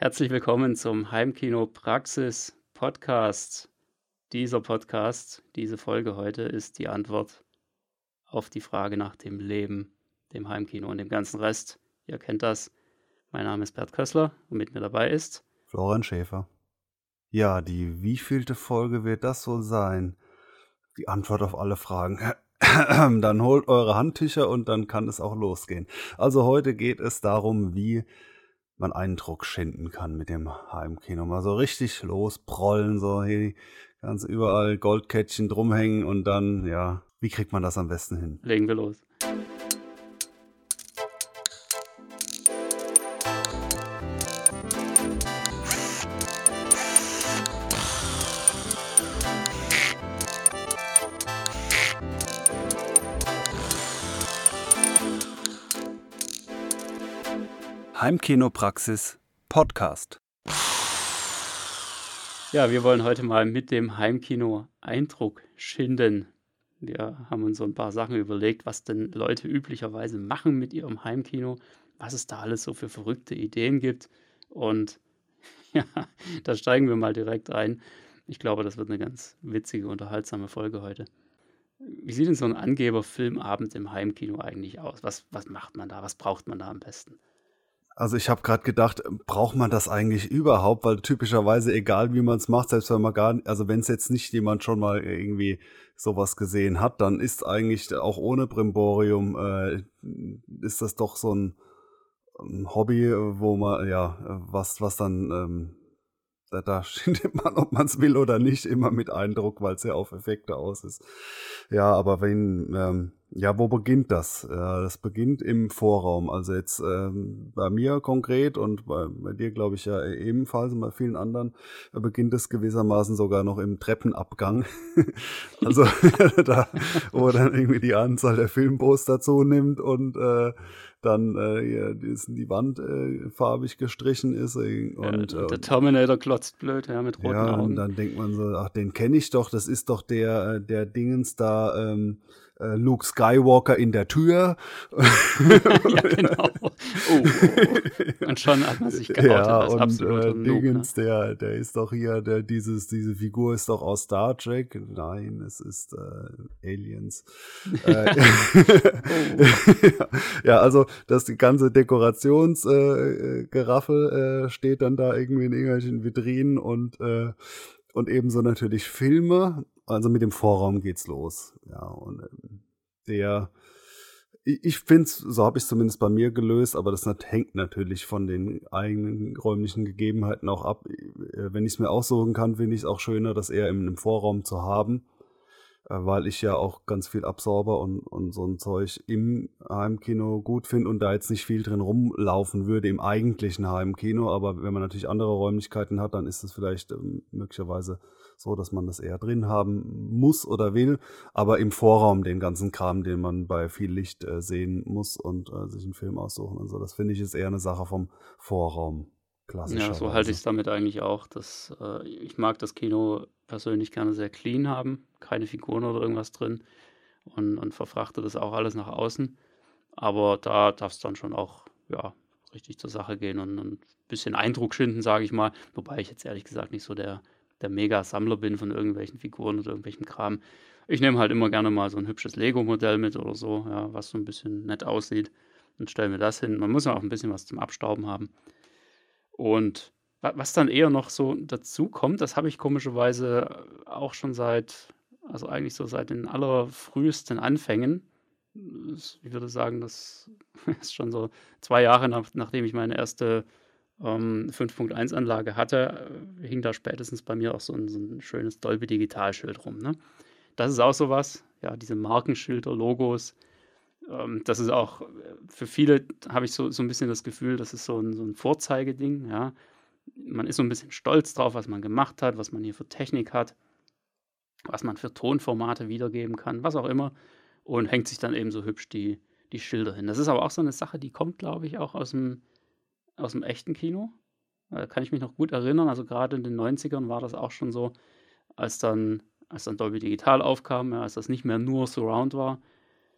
Herzlich willkommen zum Heimkino Praxis Podcast. Dieser Podcast, diese Folge heute ist die Antwort auf die Frage nach dem Leben, dem Heimkino und dem ganzen Rest. Ihr kennt das. Mein Name ist Bert Kössler und mit mir dabei ist Florian Schäfer. Ja, die wievielte Folge wird das wohl sein? Die Antwort auf alle Fragen. dann holt eure Handtücher und dann kann es auch losgehen. Also heute geht es darum, wie man Eindruck schinden kann mit dem Heimkino. Mal so richtig losprollen, so hier ganz überall Goldkettchen drumhängen und dann, ja, wie kriegt man das am besten hin? Legen wir los. Heimkinopraxis Podcast. Ja, wir wollen heute mal mit dem Heimkino Eindruck schinden. Wir haben uns so ein paar Sachen überlegt, was denn Leute üblicherweise machen mit ihrem Heimkino, was es da alles so für verrückte Ideen gibt. Und ja, da steigen wir mal direkt ein. Ich glaube, das wird eine ganz witzige, unterhaltsame Folge heute. Wie sieht denn so ein Angeber-Filmabend im Heimkino eigentlich aus? Was, was macht man da? Was braucht man da am besten? Also ich habe gerade gedacht, braucht man das eigentlich überhaupt? Weil typischerweise, egal wie man es macht, selbst wenn man gar, also wenn es jetzt nicht jemand schon mal irgendwie sowas gesehen hat, dann ist eigentlich auch ohne Brimborium äh, ist das doch so ein, ein Hobby, wo man ja was was dann ähm, da, da schindet man, ob man es will oder nicht, immer mit Eindruck, weil es ja auf Effekte aus ist. Ja, aber wenn, ähm, ja, wo beginnt das? Ja, das beginnt im Vorraum. Also jetzt ähm, bei mir konkret und bei, bei dir glaube ich ja ebenfalls und bei vielen anderen da beginnt es gewissermaßen sogar noch im Treppenabgang. also da, wo dann irgendwie die Anzahl der Filmposter zunimmt und äh, dann äh, die Wand äh, farbig gestrichen ist. Äh, und, ja, der Terminator klotzt blöd, ja, mit roten ja, Augen. Und dann denkt man so, ach, den kenne ich doch, das ist doch der, äh, der Dingens da, ähm, äh, Luke Skywalker in der Tür. ja, genau. Oh, oh, oh. Und schon hat man sich geoutet ja, als und, äh, Dingens, ne? der, der ist doch hier, der, dieses, diese Figur ist doch aus Star Trek. Nein, es ist äh, Aliens. äh, ja, also das die ganze Dekorationsgeraffel äh, äh, steht dann da irgendwie in irgendwelchen Vitrinen und äh, und ebenso natürlich Filme also mit dem Vorraum geht's los. Ja, und ähm, der, ich, ich finde so habe ich es zumindest bei mir gelöst, aber das hängt natürlich von den eigenen räumlichen Gegebenheiten auch ab. Äh, wenn ich es mir aussuchen kann, finde ich es auch schöner, das eher im, im Vorraum zu haben weil ich ja auch ganz viel Absorber und, und so ein Zeug im Heimkino gut finde und da jetzt nicht viel drin rumlaufen würde im eigentlichen Heimkino. Aber wenn man natürlich andere Räumlichkeiten hat, dann ist es vielleicht ähm, möglicherweise so, dass man das eher drin haben muss oder will, aber im Vorraum den ganzen Kram, den man bei viel Licht äh, sehen muss und äh, sich einen Film aussuchen und so. Das finde ich ist eher eine Sache vom Vorraum. Ja, so halte ich es damit eigentlich auch. Dass, äh, ich mag das Kino persönlich gerne sehr clean haben, keine Figuren oder irgendwas drin und, und verfrachte das auch alles nach außen. Aber da darf es dann schon auch ja, richtig zur Sache gehen und, und ein bisschen Eindruck schinden, sage ich mal. Wobei ich jetzt ehrlich gesagt nicht so der der Mega-Sammler bin von irgendwelchen Figuren oder irgendwelchen Kram. Ich nehme halt immer gerne mal so ein hübsches Lego-Modell mit oder so, ja, was so ein bisschen nett aussieht und stelle mir das hin. Man muss ja auch ein bisschen was zum Abstauben haben. Und was dann eher noch so dazu kommt, das habe ich komischerweise auch schon seit, also eigentlich so seit den allerfrühesten Anfängen. Ich würde sagen, das ist schon so zwei Jahre nach, nachdem ich meine erste ähm, 5.1-Anlage hatte, äh, hing da spätestens bei mir auch so ein, so ein schönes Dolby Digitalschild rum. Ne? Das ist auch sowas, ja, diese Markenschilder, Logos. Ähm, das ist auch, äh, für viele habe ich so, so ein bisschen das Gefühl, das ist so ein, so ein Vorzeigeding, ja. Man ist so ein bisschen stolz drauf, was man gemacht hat, was man hier für Technik hat, was man für Tonformate wiedergeben kann, was auch immer. Und hängt sich dann eben so hübsch die, die Schilder hin. Das ist aber auch so eine Sache, die kommt, glaube ich, auch aus dem aus dem echten Kino. Da kann ich mich noch gut erinnern. Also gerade in den 90ern war das auch schon so, als dann, als dann Dolby Digital aufkam, ja, als das nicht mehr nur Surround war,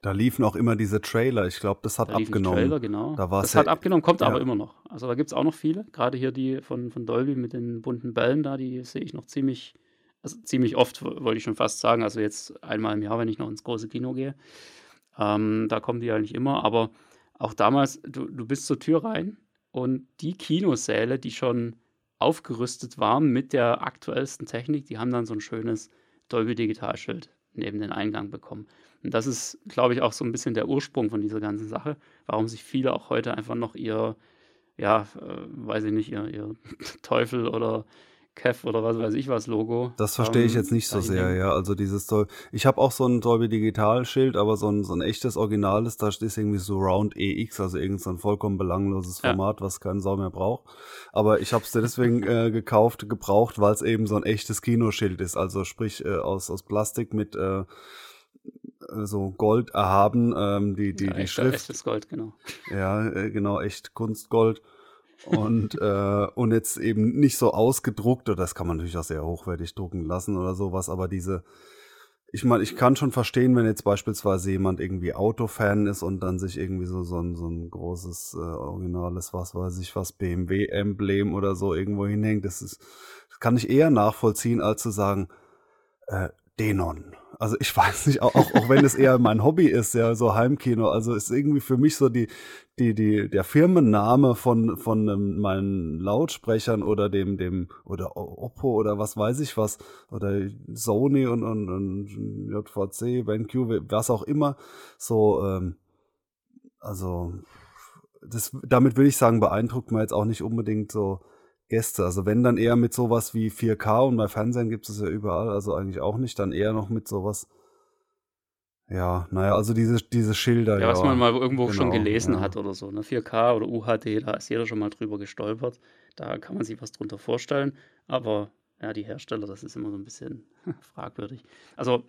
Da liefen auch immer diese Trailer. Ich glaube, das hat Da abgenommen. Trailer, genau. Da war Das es ja, hat abgenommen, kommt aber ja, immer noch. Also da gibt es auch noch viele. Gerade hier die von, von Dolby mit den bunten Bällen da, die sehe ich noch ziemlich, also ziemlich oft, wo- wollte ich schon fast sagen. Also jetzt einmal im Jahr, wenn ich noch ins große Kino gehe. Ähm, da kommen die eigentlich immer. Aber auch damals, du, du bist zur Tür rein und die Kinosäle, die schon aufgerüstet waren mit der aktuellsten Technik, die haben dann so ein schönes Dolby Digitalschild neben den Eingang bekommen. Und das ist, glaube ich, auch so ein bisschen der Ursprung von dieser ganzen Sache, warum sich viele auch heute einfach noch ihr, ja, äh, weiß ich nicht, ihr, ihr Teufel oder Kev oder was weiß ich was Logo Das verstehe ich jetzt ähm, nicht so sehr, ja. Also dieses Dol ich habe auch so ein Dolby Digital Schild, aber so ein, so ein echtes Originales, da ist irgendwie so Round EX, also irgend so ein vollkommen belangloses Ja, Format, was kein Sau mehr braucht. Aber ich habe es deswegen äh, gekauft, gebraucht, weil es eben so ein echtes Kinoschild ist, also sprich äh, aus, aus Plastik mit äh, so Gold erhaben, ähm, die, die, ja, die echter, Schrift, echtes Gold, genau. ja, äh, genau, echt Kunstgold. Und, äh, und jetzt eben nicht so ausgedruckt, oder das kann man natürlich auch sehr hochwertig drucken lassen oder sowas, aber diese, ich meine, ich kann schon verstehen, wenn jetzt beispielsweise jemand irgendwie Autofan ist und dann sich irgendwie so, so, ein, so ein großes, äh, originales, was weiß ich, was BMW-Emblem oder so irgendwo hinhängt. Das ist, das kann ich eher nachvollziehen, als zu sagen, äh, Denon. Also ich weiß nicht, auch, auch, auch wenn es eher mein Hobby ist, ja, so Heimkino, also ist irgendwie für mich so die, die, die, der Firmenname von, von ähm, meinen Lautsprechern oder dem, dem, oder Oppo oder was weiß ich was, oder Sony und, und, und JVC, BenQ, was auch immer, so, ähm, also, das, damit würde ich sagen, beeindruckt man jetzt auch nicht unbedingt so Gäste. Also wenn dann eher mit sowas wie 4K und bei Fernsehen gibt es ja überall, also eigentlich auch nicht, dann eher noch mit sowas, ja, naja, also diese, diese Schilder, Ja, was man ja, mal irgendwo schon genau, gelesen hat ja. oder so, ne? 4K oder UHD, da ist jeder schon mal drüber gestolpert. Da kann man sich was drunter vorstellen. Aber ja, die Hersteller, das ist immer so ein bisschen fragwürdig. Also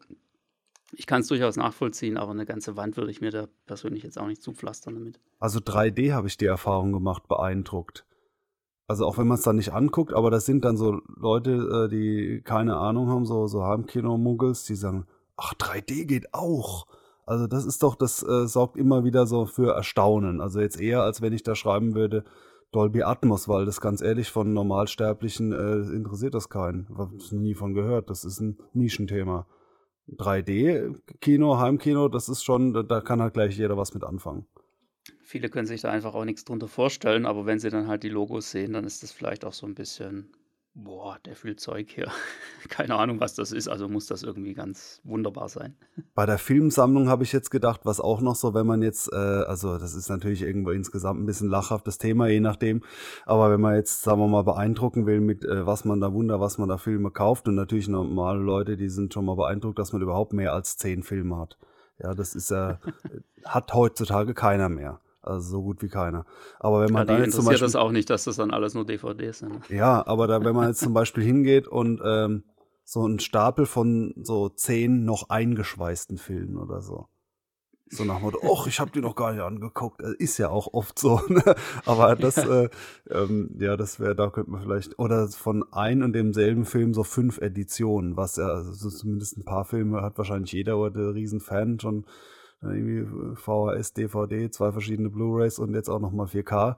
ich kann es durchaus nachvollziehen, aber eine ganze Wand würde ich mir da persönlich jetzt auch nicht zupflastern damit. Also 3D habe ich die Erfahrung gemacht, beeindruckt. Also auch wenn man es dann nicht anguckt, aber das sind dann so Leute, äh, die keine Ahnung haben, so, so Heimkino-Muggels, die sagen, ach, 3D geht auch. Also das ist doch, das äh, sorgt immer wieder so für Erstaunen. Also jetzt eher, als wenn ich da schreiben würde, Dolby Atmos, weil das ganz ehrlich von Normalsterblichen äh, interessiert das keinen. Hab ich nie von gehört. Das ist ein Nischenthema. 3D-Kino, Heimkino, das ist schon, da kann halt gleich jeder was mit anfangen. Viele können sich da einfach auch nichts drunter vorstellen, aber wenn sie dann halt die Logos sehen, dann ist das vielleicht auch so ein bisschen, boah, der viel Zeug hier. Keine Ahnung, was das ist, also muss das irgendwie ganz wunderbar sein. Bei der Filmsammlung habe ich jetzt gedacht, was auch noch so, wenn man jetzt, äh, also das ist natürlich irgendwo insgesamt ein bisschen lachhaftes Thema, je nachdem, aber wenn man jetzt, sagen wir mal, beeindrucken will mit, äh, was man da Wunder, was man da Filme kauft und natürlich normale Leute, die sind schon mal beeindruckt, dass man überhaupt mehr als zehn Filme hat. Ja, das ist ja, hat heutzutage keiner mehr. Also so gut wie keiner. Aber wenn Ja, man da da jetzt zum interessiert Beispiel das auch nicht, dass das dann alles nur DVDs sind. ne? ja, aber da, wenn man jetzt zum Beispiel hingeht und ähm, so einen Stapel von so zehn noch eingeschweißten Filmen oder so. So nach Motto, och, ich habe die noch gar nicht angeguckt. Äh, Ist ja auch oft so. Ne? Aber das, äh, ähm, ja, das wäre, da könnte man vielleicht, oder von ein und demselben Film so fünf Editionen, was ja, also so zumindest ein paar Filme hat wahrscheinlich jeder oder der Riesenfan schon äh, irgendwie VHS, DVD, zwei verschiedene Blu-Rays und jetzt auch nochmal 4K.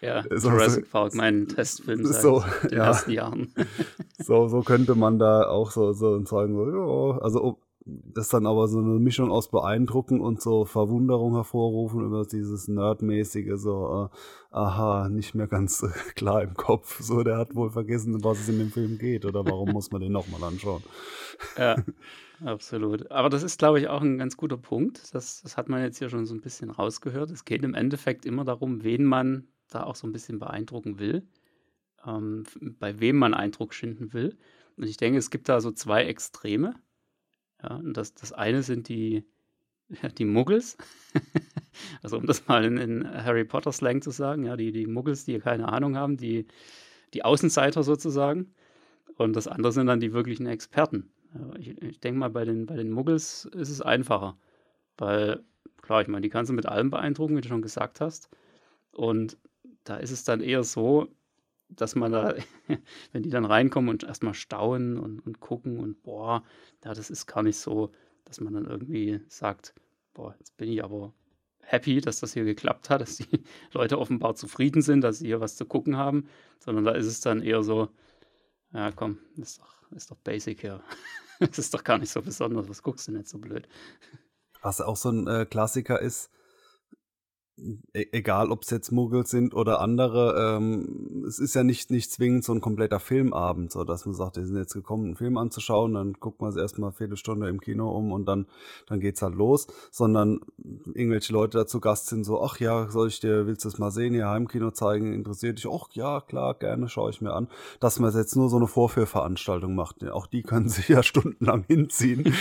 Ja, So- Jurassic Park, mein Testfilm seit So, den ja. ersten Jahren. So, so könnte man da auch so, so sagen, so, ja, also das dann aber so eine Mischung aus Beeindrucken und so Verwunderung hervorrufen über dieses Nerdmäßige, so, äh, aha, nicht mehr ganz äh, klar im Kopf. So, der hat wohl vergessen, um was es in dem Film geht oder warum muss man den nochmal anschauen. Ja, absolut. Aber das ist, glaube ich, auch ein ganz guter Punkt. Das, das hat man jetzt hier schon so ein bisschen rausgehört. Es geht im Endeffekt immer darum, wen man da auch so ein bisschen beeindrucken will, ähm, bei wem man Eindruck schinden will. Und ich denke, es gibt da so zwei Extreme. Ja, und das, das eine sind die, ja, die Muggels. also um das mal in, in Harry Potter Slang zu sagen, ja, die, die Muggels, die keine Ahnung haben, die, die Außenseiter sozusagen. Und das andere sind dann die wirklichen Experten. Ja, ich ich denke mal, bei den, bei den Muggels ist es einfacher. Weil, klar, ich meine, die kannst du mit allem beeindrucken, wie du schon gesagt hast. Und da ist es dann eher so, dass man da, wenn die dann reinkommen und erstmal staunen und, und gucken und boah, ja, das ist gar nicht so, dass man dann irgendwie sagt, boah, jetzt bin ich aber happy, dass das hier geklappt hat, dass die Leute offenbar zufrieden sind, dass sie hier was zu gucken haben, sondern da ist es dann eher so, ja komm, ist doch, ist doch basic hier. Das ist doch gar nicht so besonders, was guckst du nicht so blöd? Was auch so ein äh, Klassiker ist, egal ob es jetzt Muggels sind oder andere, ähm, es ist ja nicht, nicht zwingend so ein kompletter Filmabend, so dass man sagt, wir sind jetzt gekommen, einen Film anzuschauen, dann guckt man es erstmal eine Viertelstunde im Kino um und dann, dann geht's halt los, sondern irgendwelche Leute dazu Gast sind so, ach ja, soll ich dir, willst du es mal sehen, hier Heimkino zeigen, interessiert dich? Ach ja, klar, gerne, schaue ich mir an. Dass man jetzt nur so eine Vorführveranstaltung macht, auch die können sich ja stundenlang hinziehen.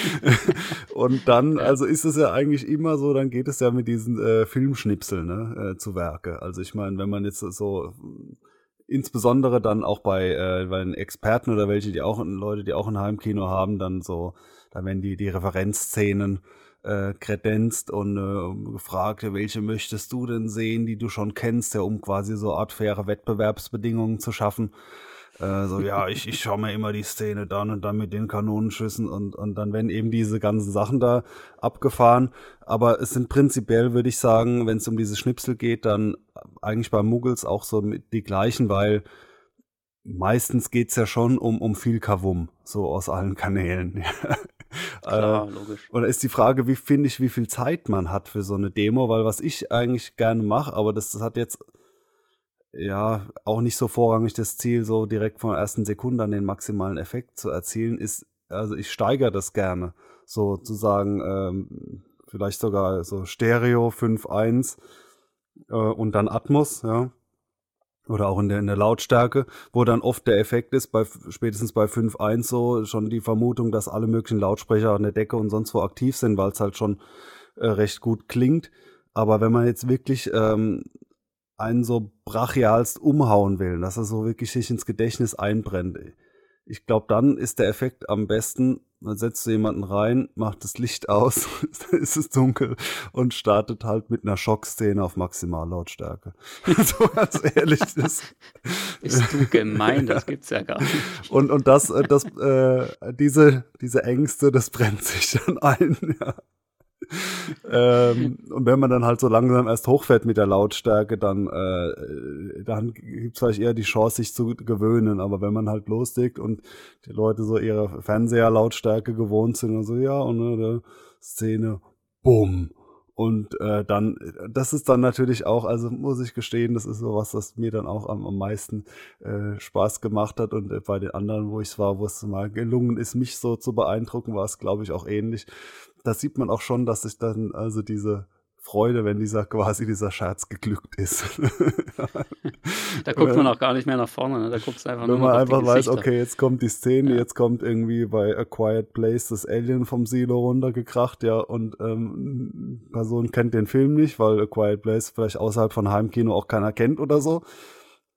und dann, also ist es ja eigentlich immer so, dann geht es ja mit diesen äh, Filmschnipseln Schnipsel ne, äh, zu Werke. Also ich meine, wenn man jetzt so insbesondere dann auch bei, äh, bei den Experten oder welche, die auch Leute, die auch ein Heimkino haben, dann so, da werden die, die Referenzszenen äh, kredenzt und äh, gefragt, welche möchtest du denn sehen, die du schon kennst, ja, um quasi so Art faire Wettbewerbsbedingungen zu schaffen. Äh, so, ja, ich, ich schaue mir immer die Szene dann und dann mit den Kanonenschüssen und, und dann werden eben diese ganzen Sachen da abgefahren. Aber es sind prinzipiell, würde ich sagen, wenn es um diese Schnipsel geht, dann eigentlich bei Muggles auch so die gleichen, weil meistens geht's ja schon um, um viel Kavum, so aus allen Kanälen. Klar, äh, logisch. Und da ist die Frage, wie finde ich, wie viel Zeit man hat für so eine Demo, weil was ich eigentlich gerne mache, aber das, das hat jetzt ja auch nicht so vorrangig das Ziel, so direkt von der ersten Sekunde an den maximalen Effekt zu erzielen, ist, also ich steigere das gerne, sozusagen, ähm, vielleicht sogar so Stereo 5.1 äh, und dann Atmos, ja. Oder auch in der, in der Lautstärke, wo dann oft der Effekt ist, bei spätestens bei 5.1 so schon die Vermutung, dass alle möglichen Lautsprecher an der Decke und sonst wo aktiv sind, weil es halt schon äh, recht gut klingt. Aber wenn man jetzt wirklich ähm, einen so brachialst umhauen will, dass er so wirklich sich ins Gedächtnis einbrennt. Ich glaube, dann ist der Effekt am besten, man setzt so jemanden rein, macht das Licht aus, dann ist es dunkel und startet halt mit einer Schockszene auf Maximallautstärke. so ganz ehrlich. Das Bist du gemein, das gibt's ja gar nicht. Und, und das, äh, das, äh, diese, diese Ängste, das brennt sich dann ein, ja ähm, und wenn man dann halt so langsam erst hochfährt mit der Lautstärke, dann, äh, dann gibt es vielleicht eher die Chance, sich zu gewöhnen. Aber wenn man halt loslegt und die Leute so ihre Fernseherlautstärke gewohnt sind und so, ja, und eine Szene, bumm. Und äh, dann, das ist dann natürlich auch, also muss ich gestehen, das ist so was, das mir dann auch am, am meisten äh, Spaß gemacht hat. Und äh, bei den anderen, wo ich war, wo es mal gelungen ist, mich so zu beeindrucken, war es, glaube ich, auch ähnlich da sieht man auch schon, dass sich dann also diese Freude, wenn dieser quasi dieser Scherz geglückt ist. da guckt man auch gar nicht mehr nach vorne, ne? da guckt es einfach wenn nur Wenn man einfach weiß, okay, jetzt kommt die Szene, ja. jetzt kommt irgendwie bei A Quiet Place das Alien vom Silo runtergekracht, ja, und ähm, Person kennt den Film nicht, weil A Quiet Place vielleicht außerhalb von Heimkino auch keiner kennt oder so.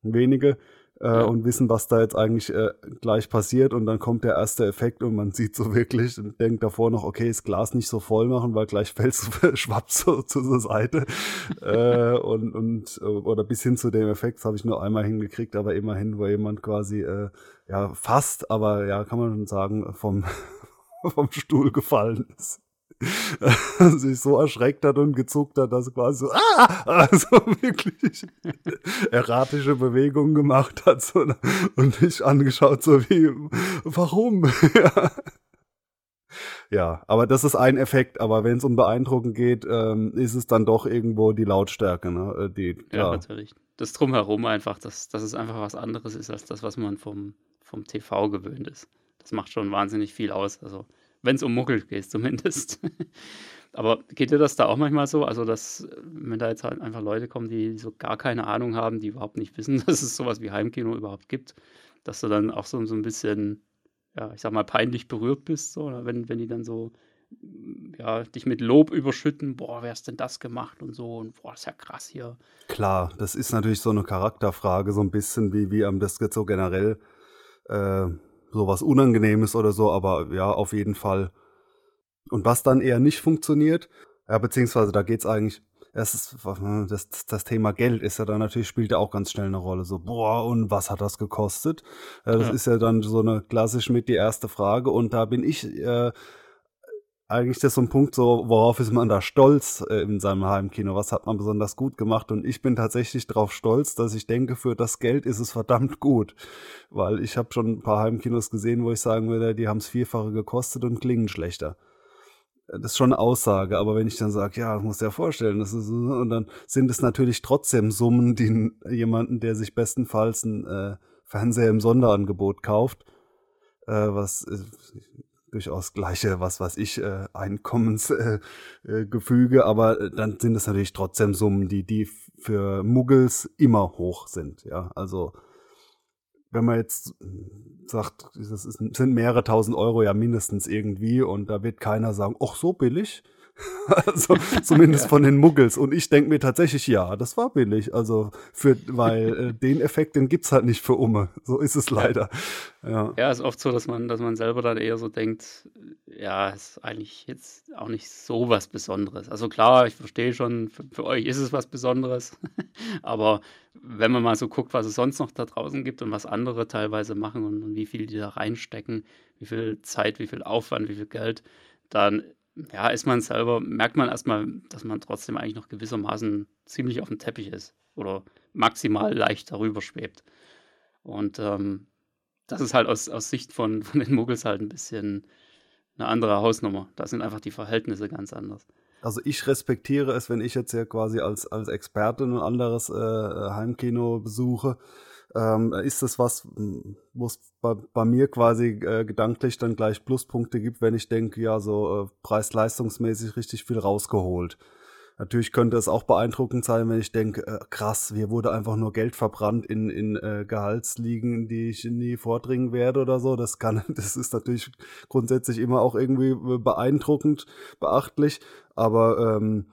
Wenige äh, ja. und wissen, was da jetzt eigentlich äh, gleich passiert. Und dann kommt der erste Effekt und man sieht so wirklich und denkt davor noch, okay, das Glas nicht so voll machen, weil gleich fällt es schwappt so zur Seite. äh, und, und äh, oder bis hin zu dem Effekt, habe ich nur einmal hingekriegt, aber immerhin, wo jemand quasi äh, ja fast, aber ja, kann man schon sagen, vom, vom Stuhl gefallen ist. sich so erschreckt hat und gezuckt hat, dass quasi so, ah, also wirklich erratische Bewegungen gemacht hat so, und mich angeschaut, so wie, warum? ja. ja, aber das ist ein Effekt, aber wenn es um Beeindrucken geht, ähm, ist es dann doch irgendwo die Lautstärke, ne? Äh, die, ja, ja, natürlich. Das Drumherum einfach, dass, dass es einfach was anderes ist als das, was man vom, vom TV gewöhnt ist. Das macht schon wahnsinnig viel aus. Also wenn es um Muggel geht zumindest. Aber geht dir das da auch manchmal so? Also, dass, wenn da jetzt halt einfach Leute kommen, die so gar keine Ahnung haben, die überhaupt nicht wissen, dass es sowas wie Heimkino überhaupt gibt, dass du dann auch so, so ein bisschen, ja, ich sag mal, peinlich berührt bist, so, oder wenn, wenn die dann so, ja, dich mit Lob überschütten, boah, wer ist denn das gemacht und so, und boah, ist ja krass hier. Klar, das ist natürlich so eine Charakterfrage, so ein bisschen wie, wie am das jetzt so generell äh, sowas Unangenehmes oder so, aber ja, auf jeden Fall. Und was dann eher nicht funktioniert, ja, beziehungsweise da geht's eigentlich, erstens, das, das Thema Geld ist ja dann natürlich, spielt ja auch ganz schnell eine Rolle. So, boah, und was hat das gekostet? Äh, das ja. ist ja dann so eine klassisch mit die erste Frage. Und da bin ich äh, eigentlich das so ein Punkt, so worauf ist man da stolz äh, in seinem Heimkino? Was hat man besonders gut gemacht? Und ich bin tatsächlich darauf stolz, dass ich denke, für das Geld ist es verdammt gut, weil ich habe schon ein paar Heimkinos gesehen, wo ich sagen würde, die haben es vierfache gekostet und klingen schlechter. Das ist schon eine Aussage, aber wenn ich dann sage, ja, das muss ja vorstellen, das ist, und dann sind es natürlich trotzdem Summen, die jemanden, der sich bestenfalls ein äh, Fernseher im Sonderangebot kauft, äh, was äh, durchaus gleiche, was weiß ich, äh, Einkommensgefüge, äh, aber äh, dann sind es natürlich trotzdem Summen, die, die für Muggels immer hoch sind. Ja, also wenn man jetzt sagt, das ist, sind mehrere tausend Euro ja mindestens irgendwie und da wird keiner sagen, ach so billig. also zumindest ja. von den Muggels. Und ich denke mir tatsächlich, ja, das war billig. Also für, weil äh, den Effekt, den gibt's halt nicht für Umme. So ist es leider. Ja. ja, ist oft so, dass man, dass man selber dann eher so denkt, ja, ist eigentlich jetzt auch nicht so was Besonderes. Also klar, ich verstehe schon, für, für euch ist es was Besonderes. Aber wenn man mal so guckt, was es sonst noch da draußen gibt und was andere teilweise machen und, und wie viel die da reinstecken, wie viel Zeit, wie viel Aufwand, wie viel Geld, dann ja, ist man selber, merkt man erstmal, dass man trotzdem eigentlich noch gewissermaßen ziemlich auf dem Teppich ist oder maximal leicht darüber schwebt. Und ähm, das ist halt aus, aus Sicht von, von den Muggels halt ein bisschen eine andere Hausnummer. Da sind einfach die Verhältnisse ganz anders. Also ich respektiere es, wenn ich jetzt ja quasi als, als Experte ein anderes äh, Heimkino besuche, ähm, ist das was, wo es bei, bei, mir quasi äh, gedanklich dann gleich Pluspunkte gibt, wenn ich denke, ja, so äh, preis-leistungsmäßig richtig viel rausgeholt. Natürlich könnte es auch beeindruckend sein, wenn ich denke, äh, krass, hier wurde einfach nur Geld verbrannt in, in äh, Gehaltsligen, die ich nie vordringen werde oder so. Das kann, das ist natürlich grundsätzlich immer auch irgendwie beeindruckend, beachtlich. Aber ähm,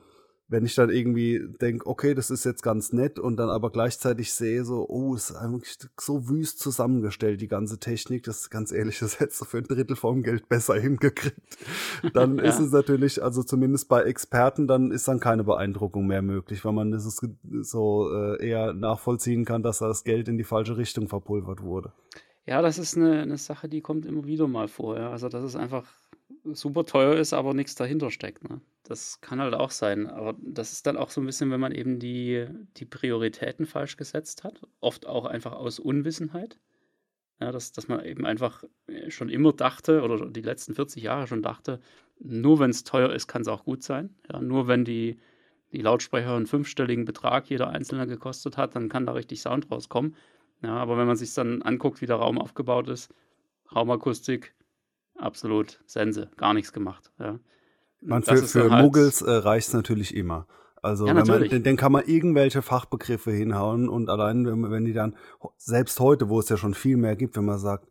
wenn ich dann irgendwie denke, okay, das ist jetzt ganz nett und dann aber gleichzeitig sehe so, oh, es ist eigentlich so wüst zusammengestellt, die ganze Technik, das ist ganz ehrlich, das hättest du für ein Drittel vom Geld besser hingekriegt. Dann ja. ist es natürlich, also zumindest bei Experten, dann ist dann keine Beeindruckung mehr möglich, weil man das so äh, eher nachvollziehen kann, dass das Geld in die falsche Richtung verpulvert wurde. Ja, das ist eine, eine Sache, die kommt immer wieder mal vor. Ja. Also das ist einfach super teuer ist, aber nichts dahinter steckt. Ne? Das kann halt auch sein. Aber das ist dann auch so ein bisschen, wenn man eben die, die Prioritäten falsch gesetzt hat. Oft auch einfach aus Unwissenheit. Ja, dass, dass man eben einfach schon immer dachte oder die letzten 40 Jahre schon dachte, nur wenn es teuer ist, kann es auch gut sein. Ja, nur wenn die, die Lautsprecher einen fünfstelligen Betrag jeder einzelne gekostet hat, dann kann da richtig Sound rauskommen. Ja, aber wenn man sich dann anguckt, wie der Raum aufgebaut ist, Raumakustik, absolut Sense, gar nichts gemacht. Ja. Man, für für halt Muggels äh, reicht es natürlich immer. Also ja, man, den, den, kann man irgendwelche Fachbegriffe hinhauen und allein, wenn, wenn die dann, selbst heute, wo es ja schon viel mehr gibt, wenn man sagt,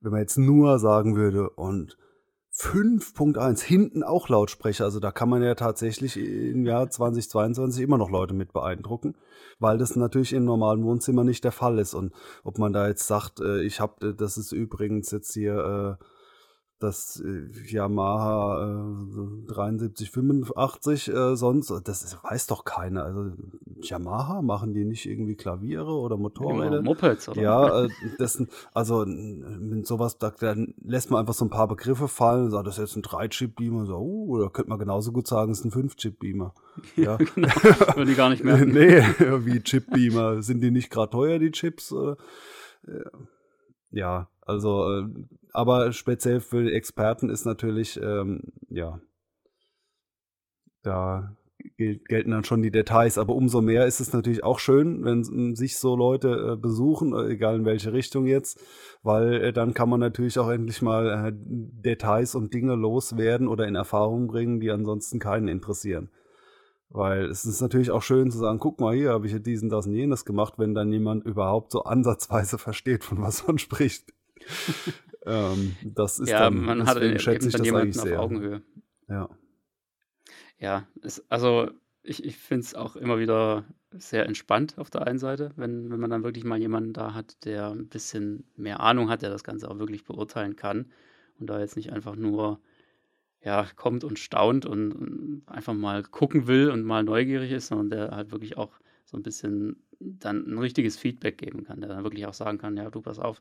wenn man jetzt nur sagen würde und 5.1 hinten auch Lautsprecher, also da kann man ja tatsächlich im Jahr 2022 immer noch Leute mit beeindrucken, weil das natürlich im normalen Wohnzimmer nicht der Fall ist und ob man da jetzt sagt, äh, ich habe, das ist übrigens jetzt hier äh, das äh, Yamaha äh, 7385 äh, sonst, das weiß doch keiner. Also Yamaha machen die nicht irgendwie Klaviere oder Motorräder? Genau, Mopeds, oder? Ja, äh, das, also mit sowas, da, dann lässt man einfach so ein paar Begriffe fallen, sagt, das ist jetzt ein 3-Chip-Beamer, so, uh, da könnte man genauso gut sagen, es ist ein 5-Chip-Beamer. Ja, genau, würde ich gar nicht merken. nee, wie Chip-Beamer. Sind die nicht gerade teuer, die Chips? Ja, also äh, aber speziell für Experten ist natürlich, ähm, ja, da gelten dann schon die Details, aber umso mehr ist es natürlich auch schön, wenn sich so Leute äh, besuchen, äh, egal in welche Richtung jetzt, weil äh, dann kann man natürlich auch endlich mal äh, Details und Dinge loswerden oder in Erfahrung bringen, die ansonsten keinen interessieren. Weil es ist natürlich auch schön zu sagen, guck mal hier, habe ich ja diesen, das und jenes gemacht, wenn dann jemand überhaupt so ansatzweise versteht, von was man spricht. Ähm, das ist ja, dann, man hat eben schätze ich dann das jemanden auf Augenhöhe. Ja. Ja, es, also ich, ich finde es auch immer wieder sehr entspannt auf der einen Seite, wenn, wenn man dann wirklich mal jemanden da hat, der ein bisschen mehr Ahnung hat, der das Ganze auch wirklich beurteilen kann und da jetzt nicht einfach nur ja, kommt und staunt und, und einfach mal gucken will und mal neugierig ist, sondern der halt wirklich auch so ein bisschen dann ein richtiges Feedback geben kann, der dann wirklich auch sagen kann, ja, du pass auf,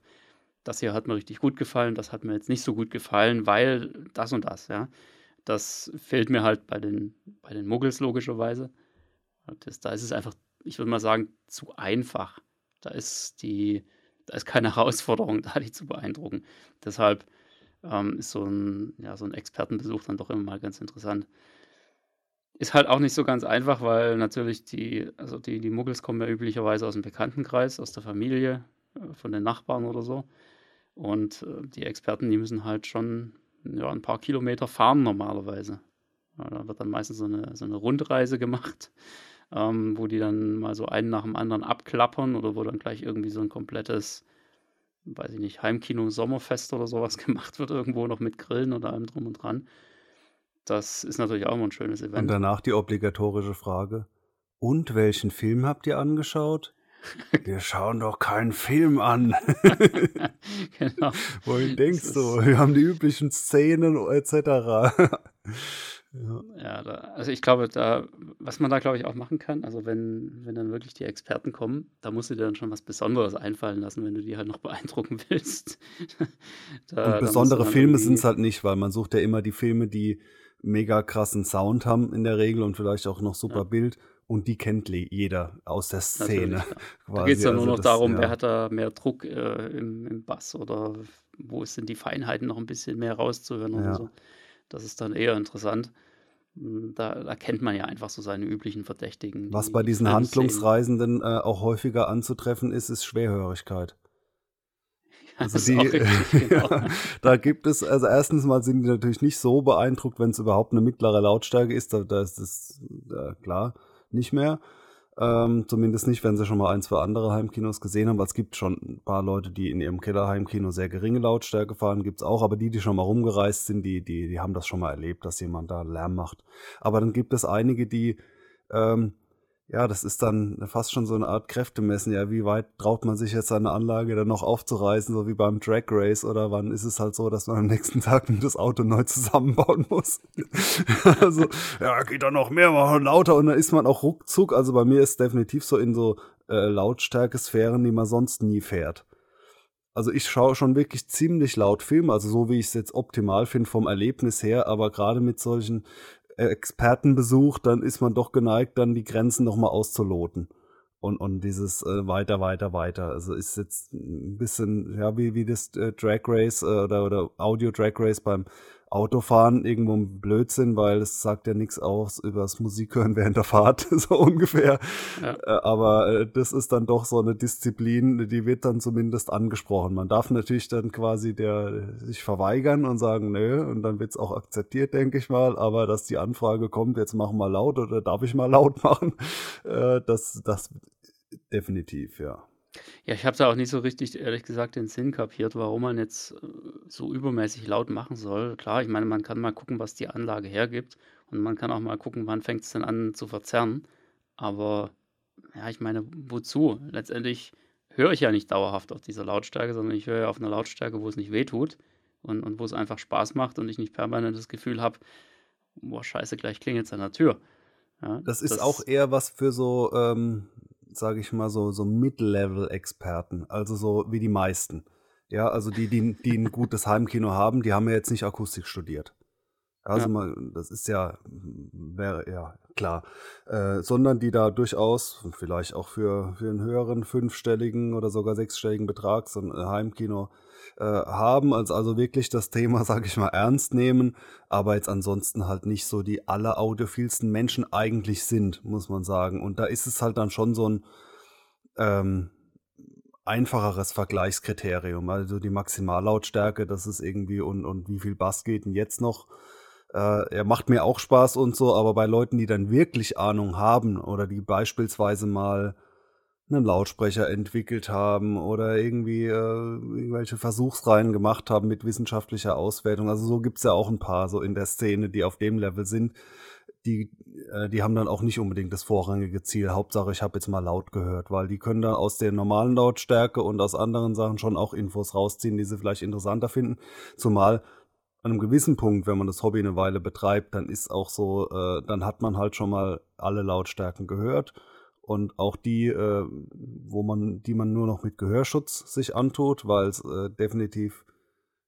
das hier hat mir richtig gut gefallen, das hat mir jetzt nicht so gut gefallen, weil das und das, ja. das fehlt mir halt bei den, bei den Muggels logischerweise. Das, da ist es einfach, ich würde mal sagen, zu einfach. Da ist die, da ist keine Herausforderung da, die zu beeindrucken. Deshalb ähm, ist so ein, ja, so ein Expertenbesuch dann doch immer mal ganz interessant. Ist halt auch nicht so ganz einfach, weil natürlich die, also die, die Muggels kommen ja üblicherweise aus dem Bekanntenkreis, aus der Familie, äh, von den Nachbarn oder so. Und äh, die Experten, die müssen halt schon ja, ein paar Kilometer fahren normalerweise. Ja, da wird dann meistens so eine, so eine Rundreise gemacht, ähm, wo die dann mal so einen nach dem anderen abklappern oder wo dann gleich irgendwie so ein komplettes, weiß ich nicht, Heimkino-Sommerfest oder sowas gemacht wird, irgendwo noch mit Grillen oder allem drum und dran. Das ist natürlich auch immer ein schönes Event. Und danach die obligatorische Frage. Und welchen Film habt ihr angeschaut? Wir schauen doch keinen Film an. genau. Wohin denkst du? Wir haben die üblichen Szenen etc. ja, ja da, also ich glaube, da, was man da glaube ich auch machen kann, also wenn, wenn dann wirklich die Experten kommen, da musst du dir dann schon was Besonderes einfallen lassen, wenn du die halt noch beeindrucken willst. da, Und besondere Filme sind es halt nicht, weil man sucht ja immer die Filme, die mega krassen Sound haben in der Regel und vielleicht auch noch super ja. Bild. Und die kennt jeder aus der Szene. Da geht es ja nur also noch das, darum, ja. wer hat da mehr Druck äh, im, im, Bass oder wo sind die Feinheiten noch ein bisschen mehr rauszuhören ja. oder so. Das ist dann eher interessant. Hm, da, da, kennt man ja einfach so seine üblichen Verdächtigen. Was bei diesen Handlungsreisenden äh, auch häufiger anzutreffen ist, ist Schwerhörigkeit. Also die, richtig, genau. da gibt es, also erstens mal sind die natürlich nicht so beeindruckt, wenn es überhaupt eine mittlere Lautstärke ist, da, da ist es da, klar nicht mehr. Ähm, zumindest nicht, wenn sie schon mal ein, zwei andere Heimkinos gesehen haben, weil es gibt schon ein paar Leute, die in ihrem Kellerheimkino sehr geringe Lautstärke fahren, gibt es auch, aber die, die schon mal rumgereist sind, die, die, die haben das schon mal erlebt, dass jemand da Lärm macht. Aber dann gibt es einige, die ähm, ja, das ist dann fast schon so eine Art Kräftemessen. Ja, wie weit traut man sich jetzt seine Anlage dann noch aufzureißen, so wie beim Drag Race? Oder wann ist es halt so, dass man am nächsten Tag das Auto neu zusammenbauen muss? also, ja, geht da noch mehr, mal lauter und dann ist man auch ruckzuck. Also bei mir ist definitiv so in so äh, Lautstärke-Sphären, die man sonst nie fährt. Also ich schaue schon wirklich ziemlich laut Filme, also so wie ich es jetzt optimal finde vom Erlebnis her, aber gerade mit solchen Expertenbesuch, dann ist man doch geneigt, dann die Grenzen nochmal auszuloten. Und, und dieses äh, weiter, weiter, weiter. Also ist jetzt ein bisschen, ja, wie, wie das äh, Drag Race äh, oder, oder Audio Drag Race beim Autofahren irgendwo ein Blödsinn, weil es sagt ja nichts aus über das Musikhören während der Fahrt, so ungefähr. Ja. Äh, aber äh, das ist dann doch so eine Disziplin, die wird dann zumindest angesprochen. Man darf natürlich dann quasi der sich verweigern und sagen, nö, und dann wird es auch akzeptiert, denke ich mal. Aber dass die Anfrage kommt, jetzt machen wir laut oder darf ich mal laut machen, äh, das, das definitiv, ja. Ja, ich habe da auch nicht so richtig, ehrlich gesagt, den Sinn kapiert, warum man jetzt äh, so übermäßig laut machen soll. Klar, ich meine, man kann mal gucken, was die Anlage hergibt und man kann auch mal gucken, wann fängt es denn an zu verzerren. Aber ja, ich meine, wozu? Letztendlich höre ich ja nicht dauerhaft auf dieser Lautstärke, sondern ich höre ja auf einer Lautstärke, wo es nicht wehtut und, und wo es einfach Spaß macht und ich nicht permanent das Gefühl habe, boah, scheiße, gleich klingelt es an der Tür. Ja, das ist das, auch eher was für so ähm, sage ich mal, so, so Mid-Level-Experten, also so wie die meisten. Ja, also die, die, die ein gutes Heimkino haben, die haben ja jetzt nicht Akustik studiert. Also ja. mal, das ist ja, wäre ja klar. Äh, sondern die da durchaus, vielleicht auch für, für einen höheren fünfstelligen oder sogar sechsstelligen Betrag, so ein Heimkino äh, haben, als also wirklich das Thema, sage ich mal, ernst nehmen, aber jetzt ansonsten halt nicht so die alleraudiophilsten Menschen eigentlich sind, muss man sagen. Und da ist es halt dann schon so ein ähm, einfacheres Vergleichskriterium. Also die Maximallautstärke, das ist irgendwie und, und wie viel Bass geht denn jetzt noch? Äh, er macht mir auch Spaß und so, aber bei Leuten, die dann wirklich Ahnung haben oder die beispielsweise mal einen Lautsprecher entwickelt haben oder irgendwie äh, irgendwelche Versuchsreihen gemacht haben mit wissenschaftlicher Auswertung. Also so gibt's ja auch ein paar so in der Szene, die auf dem Level sind. Die, äh, die haben dann auch nicht unbedingt das vorrangige Ziel. Hauptsache, ich habe jetzt mal laut gehört, weil die können dann aus der normalen Lautstärke und aus anderen Sachen schon auch Infos rausziehen, die sie vielleicht interessanter finden. Zumal an einem gewissen Punkt, wenn man das Hobby eine Weile betreibt, dann ist auch so, äh, dann hat man halt schon mal alle Lautstärken gehört und auch die, äh, wo man, die man nur noch mit Gehörschutz sich antut, weil es äh, definitiv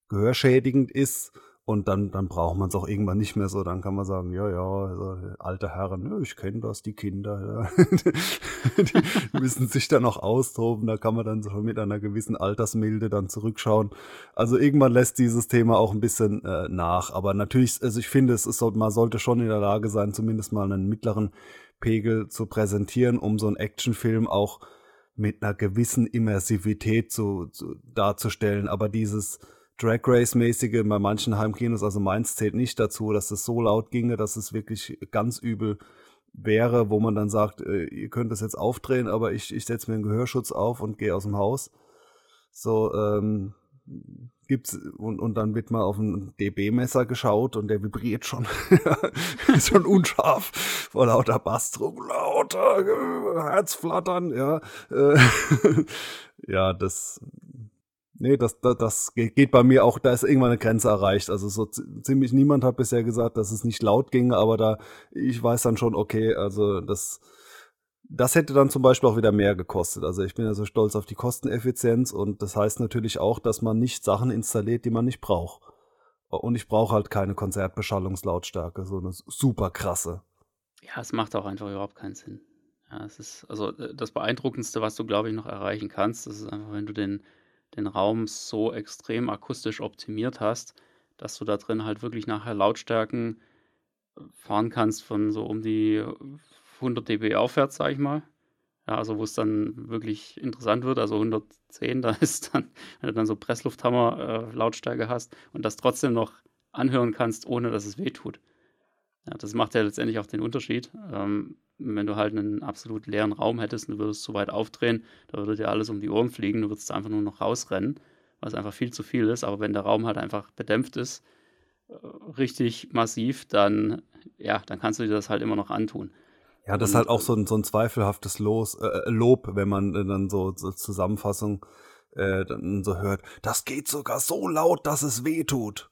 gehörschädigend ist Und dann, dann braucht man es auch irgendwann nicht mehr so. Dann kann man sagen, ja, ja, also, alte Herren, ja, ich kenne das, die Kinder, ja. die müssen sich dann auch austoben. Da kann man dann so mit einer gewissen Altersmilde dann zurückschauen. Also irgendwann lässt dieses Thema auch ein bisschen äh, nach. Aber natürlich, also ich finde, es ist, man sollte schon in der Lage sein, zumindest mal einen mittleren Pegel zu präsentieren, um so einen Actionfilm auch mit einer gewissen Immersivität zu, zu darzustellen. Aber dieses Drag Race-mäßige bei manchen Heimkinos, also meins zählt nicht dazu, dass es so laut ginge, dass es wirklich ganz übel wäre, wo man dann sagt, äh, ihr könnt das jetzt aufdrehen, aber ich, ich setze mir einen Gehörschutz auf und gehe aus dem Haus. So, ähm, gibt's und, und dann wird mal auf ein DB-Messer geschaut und der vibriert schon, ist schon unscharf vor lauter Bassdruck, lauter Herzflattern, ja. Äh, ja, das Nee, das, das, das geht bei mir auch, da ist irgendwann eine Grenze erreicht. Also so ziemlich niemand hat bisher gesagt, dass es nicht laut ginge, aber da, ich weiß dann schon, okay, also das, das hätte dann zum Beispiel auch wieder mehr gekostet. Also ich bin ja so stolz auf die Kosteneffizienz und das heißt natürlich auch, dass man nicht Sachen installiert, die man nicht braucht. Und ich brauche halt keine Konzertbeschallungslautstärke, so eine super krasse. Ja, es macht auch einfach überhaupt keinen Sinn. Ja, es ist also äh, das Beeindruckendste, was du, glaube ich, noch erreichen kannst, das ist einfach, wenn du den den Raum so extrem akustisch optimiert hast, dass du da drin halt wirklich nachher Lautstärken äh, fahren kannst von so um die 100 dB aufwärts, sag ich mal. Ja, also wo es dann wirklich interessant wird, also 110, da ist dann, wenn du dann so Presslufthammer äh, hast und das trotzdem noch anhören kannst, ohne dass es weh tut. Ja, das macht ja letztendlich auch den Unterschied. Ähm, wenn du halt einen absolut leeren Raum hättest und du würdest zu weit aufdrehen, da würde dir alles um die Ohren fliegen, du würdest einfach nur noch rausrennen, was einfach viel zu viel ist. Aber wenn der Raum halt einfach bedämpft ist, äh, richtig massiv, dann, ja, dann kannst du dir das halt immer noch antun. Ja, das und, ist halt auch so ein, so ein zweifelhaftes Los, äh, Lob, wenn man äh, dann so, so Zusammenfassung äh, dann so hört. Das geht sogar so laut, dass es weh tut.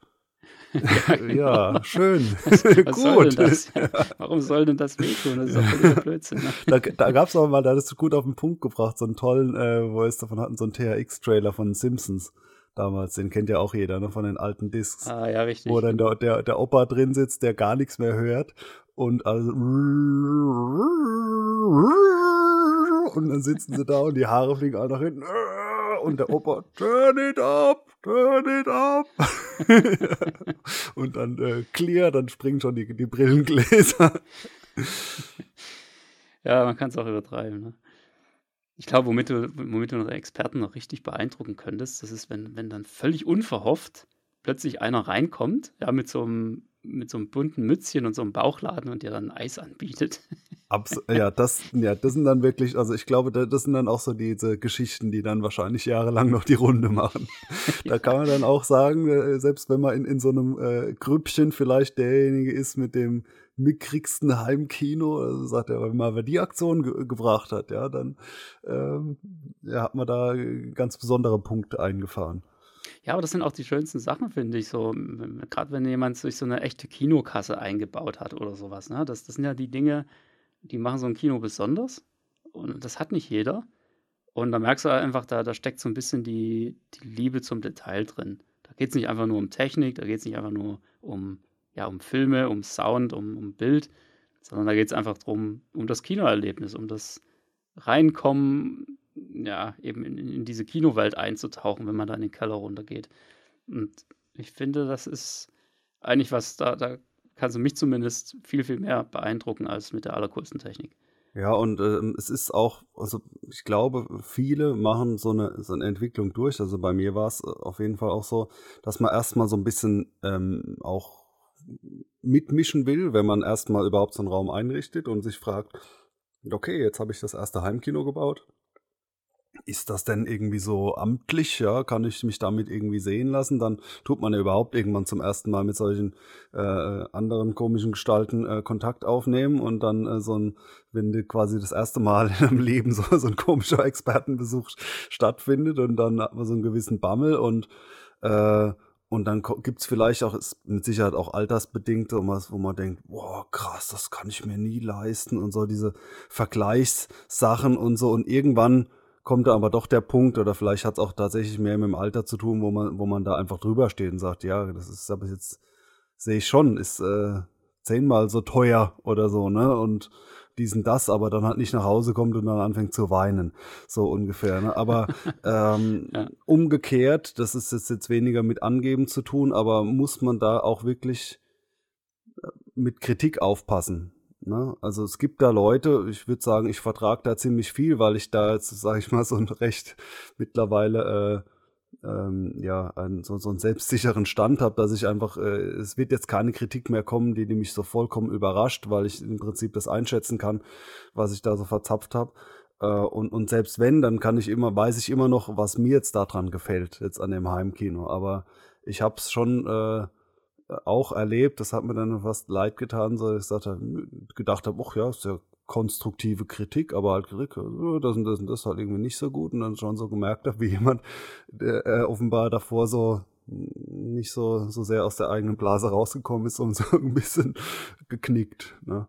Ja, schön. Was, was gut. Soll ja. Warum soll denn das wehtun? Das ist doch Blödsinn. Ne? Da, da gab es auch mal, da hattest du gut auf den Punkt gebracht, so einen tollen, äh, wo es davon hatten, so einen THX-Trailer von Simpsons damals, den kennt ja auch jeder, ne, von den alten Discs. Ah, ja, richtig. Wo dann der, der, der Opa drin sitzt, der gar nichts mehr hört und also und dann sitzen sie da und die Haare fliegen alle nach hinten und der Opa, turn it up, turn it up. und dann äh, clear, dann springen schon die, die Brillengläser. ja, man kann es auch übertreiben. Ne? Ich glaube, womit du, womit du unsere Experten noch richtig beeindrucken könntest, das ist, wenn, wenn dann völlig unverhofft plötzlich einer reinkommt, ja, mit so einem mit so einem bunten Mützchen und so einem Bauchladen und dir dann Eis anbietet. Abs ja, das, ja, das sind dann wirklich, also ich glaube, das sind dann auch so diese Geschichten, die dann wahrscheinlich jahrelang noch die Runde machen. Da kann man dann auch sagen, äh, selbst wenn man in, in so einem äh, Grüppchen vielleicht derjenige ist mit dem mickrigsten Heimkino, also sagt er, wenn man die Aktion ge gebracht hat, ja, dann ähm, ja, hat man da ganz besondere Punkte eingefahren. Ja, aber das sind auch die schönsten Sachen, finde ich. So, gerade wenn jemand sich so eine echte Kinokasse eingebaut hat oder sowas. Ne? Das, das sind ja die Dinge, die machen so ein Kino besonders. Und das hat nicht jeder. Und da merkst du einfach, da, da steckt so ein bisschen die, die Liebe zum Detail drin. Da geht es nicht einfach nur um Technik, da geht es nicht einfach nur um, ja, um Filme, um Sound, um, um Bild, sondern da geht es einfach darum, um das Kinoerlebnis, um das Reinkommen ja, eben in, in diese Kinowelt einzutauchen, wenn man da in den Keller runtergeht. Und ich finde, das ist eigentlich was, da, da kannst du mich zumindest viel, viel mehr beeindrucken als mit der allercoolsten Technik. Ja, und ähm, es ist auch, also ich glaube, viele machen so eine, so eine Entwicklung durch. Also bei mir war es auf jeden Fall auch so, dass man erstmal so ein bisschen ähm, auch mitmischen will, wenn man erstmal überhaupt so einen Raum einrichtet und sich fragt, okay, jetzt habe ich das erste Heimkino gebaut ist das denn irgendwie so amtlich? Ja, kann ich mich damit irgendwie sehen lassen? Dann tut man ja überhaupt irgendwann zum ersten Mal mit solchen äh, anderen komischen Gestalten äh, Kontakt aufnehmen und dann äh, so ein, wenn quasi das erste Mal in einem Leben so, so ein komischer Expertenbesuch stattfindet und dann hat man so einen gewissen Bammel und äh, und dann gibt's vielleicht auch, ist mit Sicherheit auch altersbedingt, wo man, wo man denkt, boah, krass, das kann ich mir nie leisten und so diese Vergleichssachen und so. Und irgendwann kommt da aber doch der Punkt, oder vielleicht hat es auch tatsächlich mehr mit dem Alter zu tun, wo man, wo man da einfach drüber steht und sagt, ja, das ist aber jetzt, sehe ich schon, ist äh, zehnmal so teuer oder so, ne? Und diesen das, aber dann halt nicht nach Hause kommt und dann anfängt zu weinen, so ungefähr. Ne? Aber ähm, ja. umgekehrt, das ist jetzt, jetzt weniger mit Angeben zu tun, aber muss man da auch wirklich äh, mit Kritik aufpassen. Ne? Also es gibt da Leute, ich würde sagen, ich vertrage da ziemlich viel, weil ich da jetzt, sage ich mal, so ein recht mittlerweile äh, ähm, ja, einen, so, so einen selbstsicheren Stand habe, dass ich einfach, äh, es wird jetzt keine Kritik mehr kommen, die, die mich so vollkommen überrascht, weil ich im Prinzip das einschätzen kann, was ich da so verzapft habe. Äh, und, und selbst wenn, dann kann ich immer, weiß ich immer noch, was mir jetzt daran gefällt, jetzt an dem Heimkino. Aber ich habe es schon äh, auch erlebt, das hat mir dann fast leid getan, so ich sagte, gedacht habe, ach ja, ist ja konstruktive Kritik, aber halt Kritik, das und das und das halt irgendwie nicht so gut und dann schon so gemerkt habe, wie jemand, der äh, offenbar davor so nicht so, so sehr aus der eigenen Blase rausgekommen ist und so ein bisschen geknickt. Ne?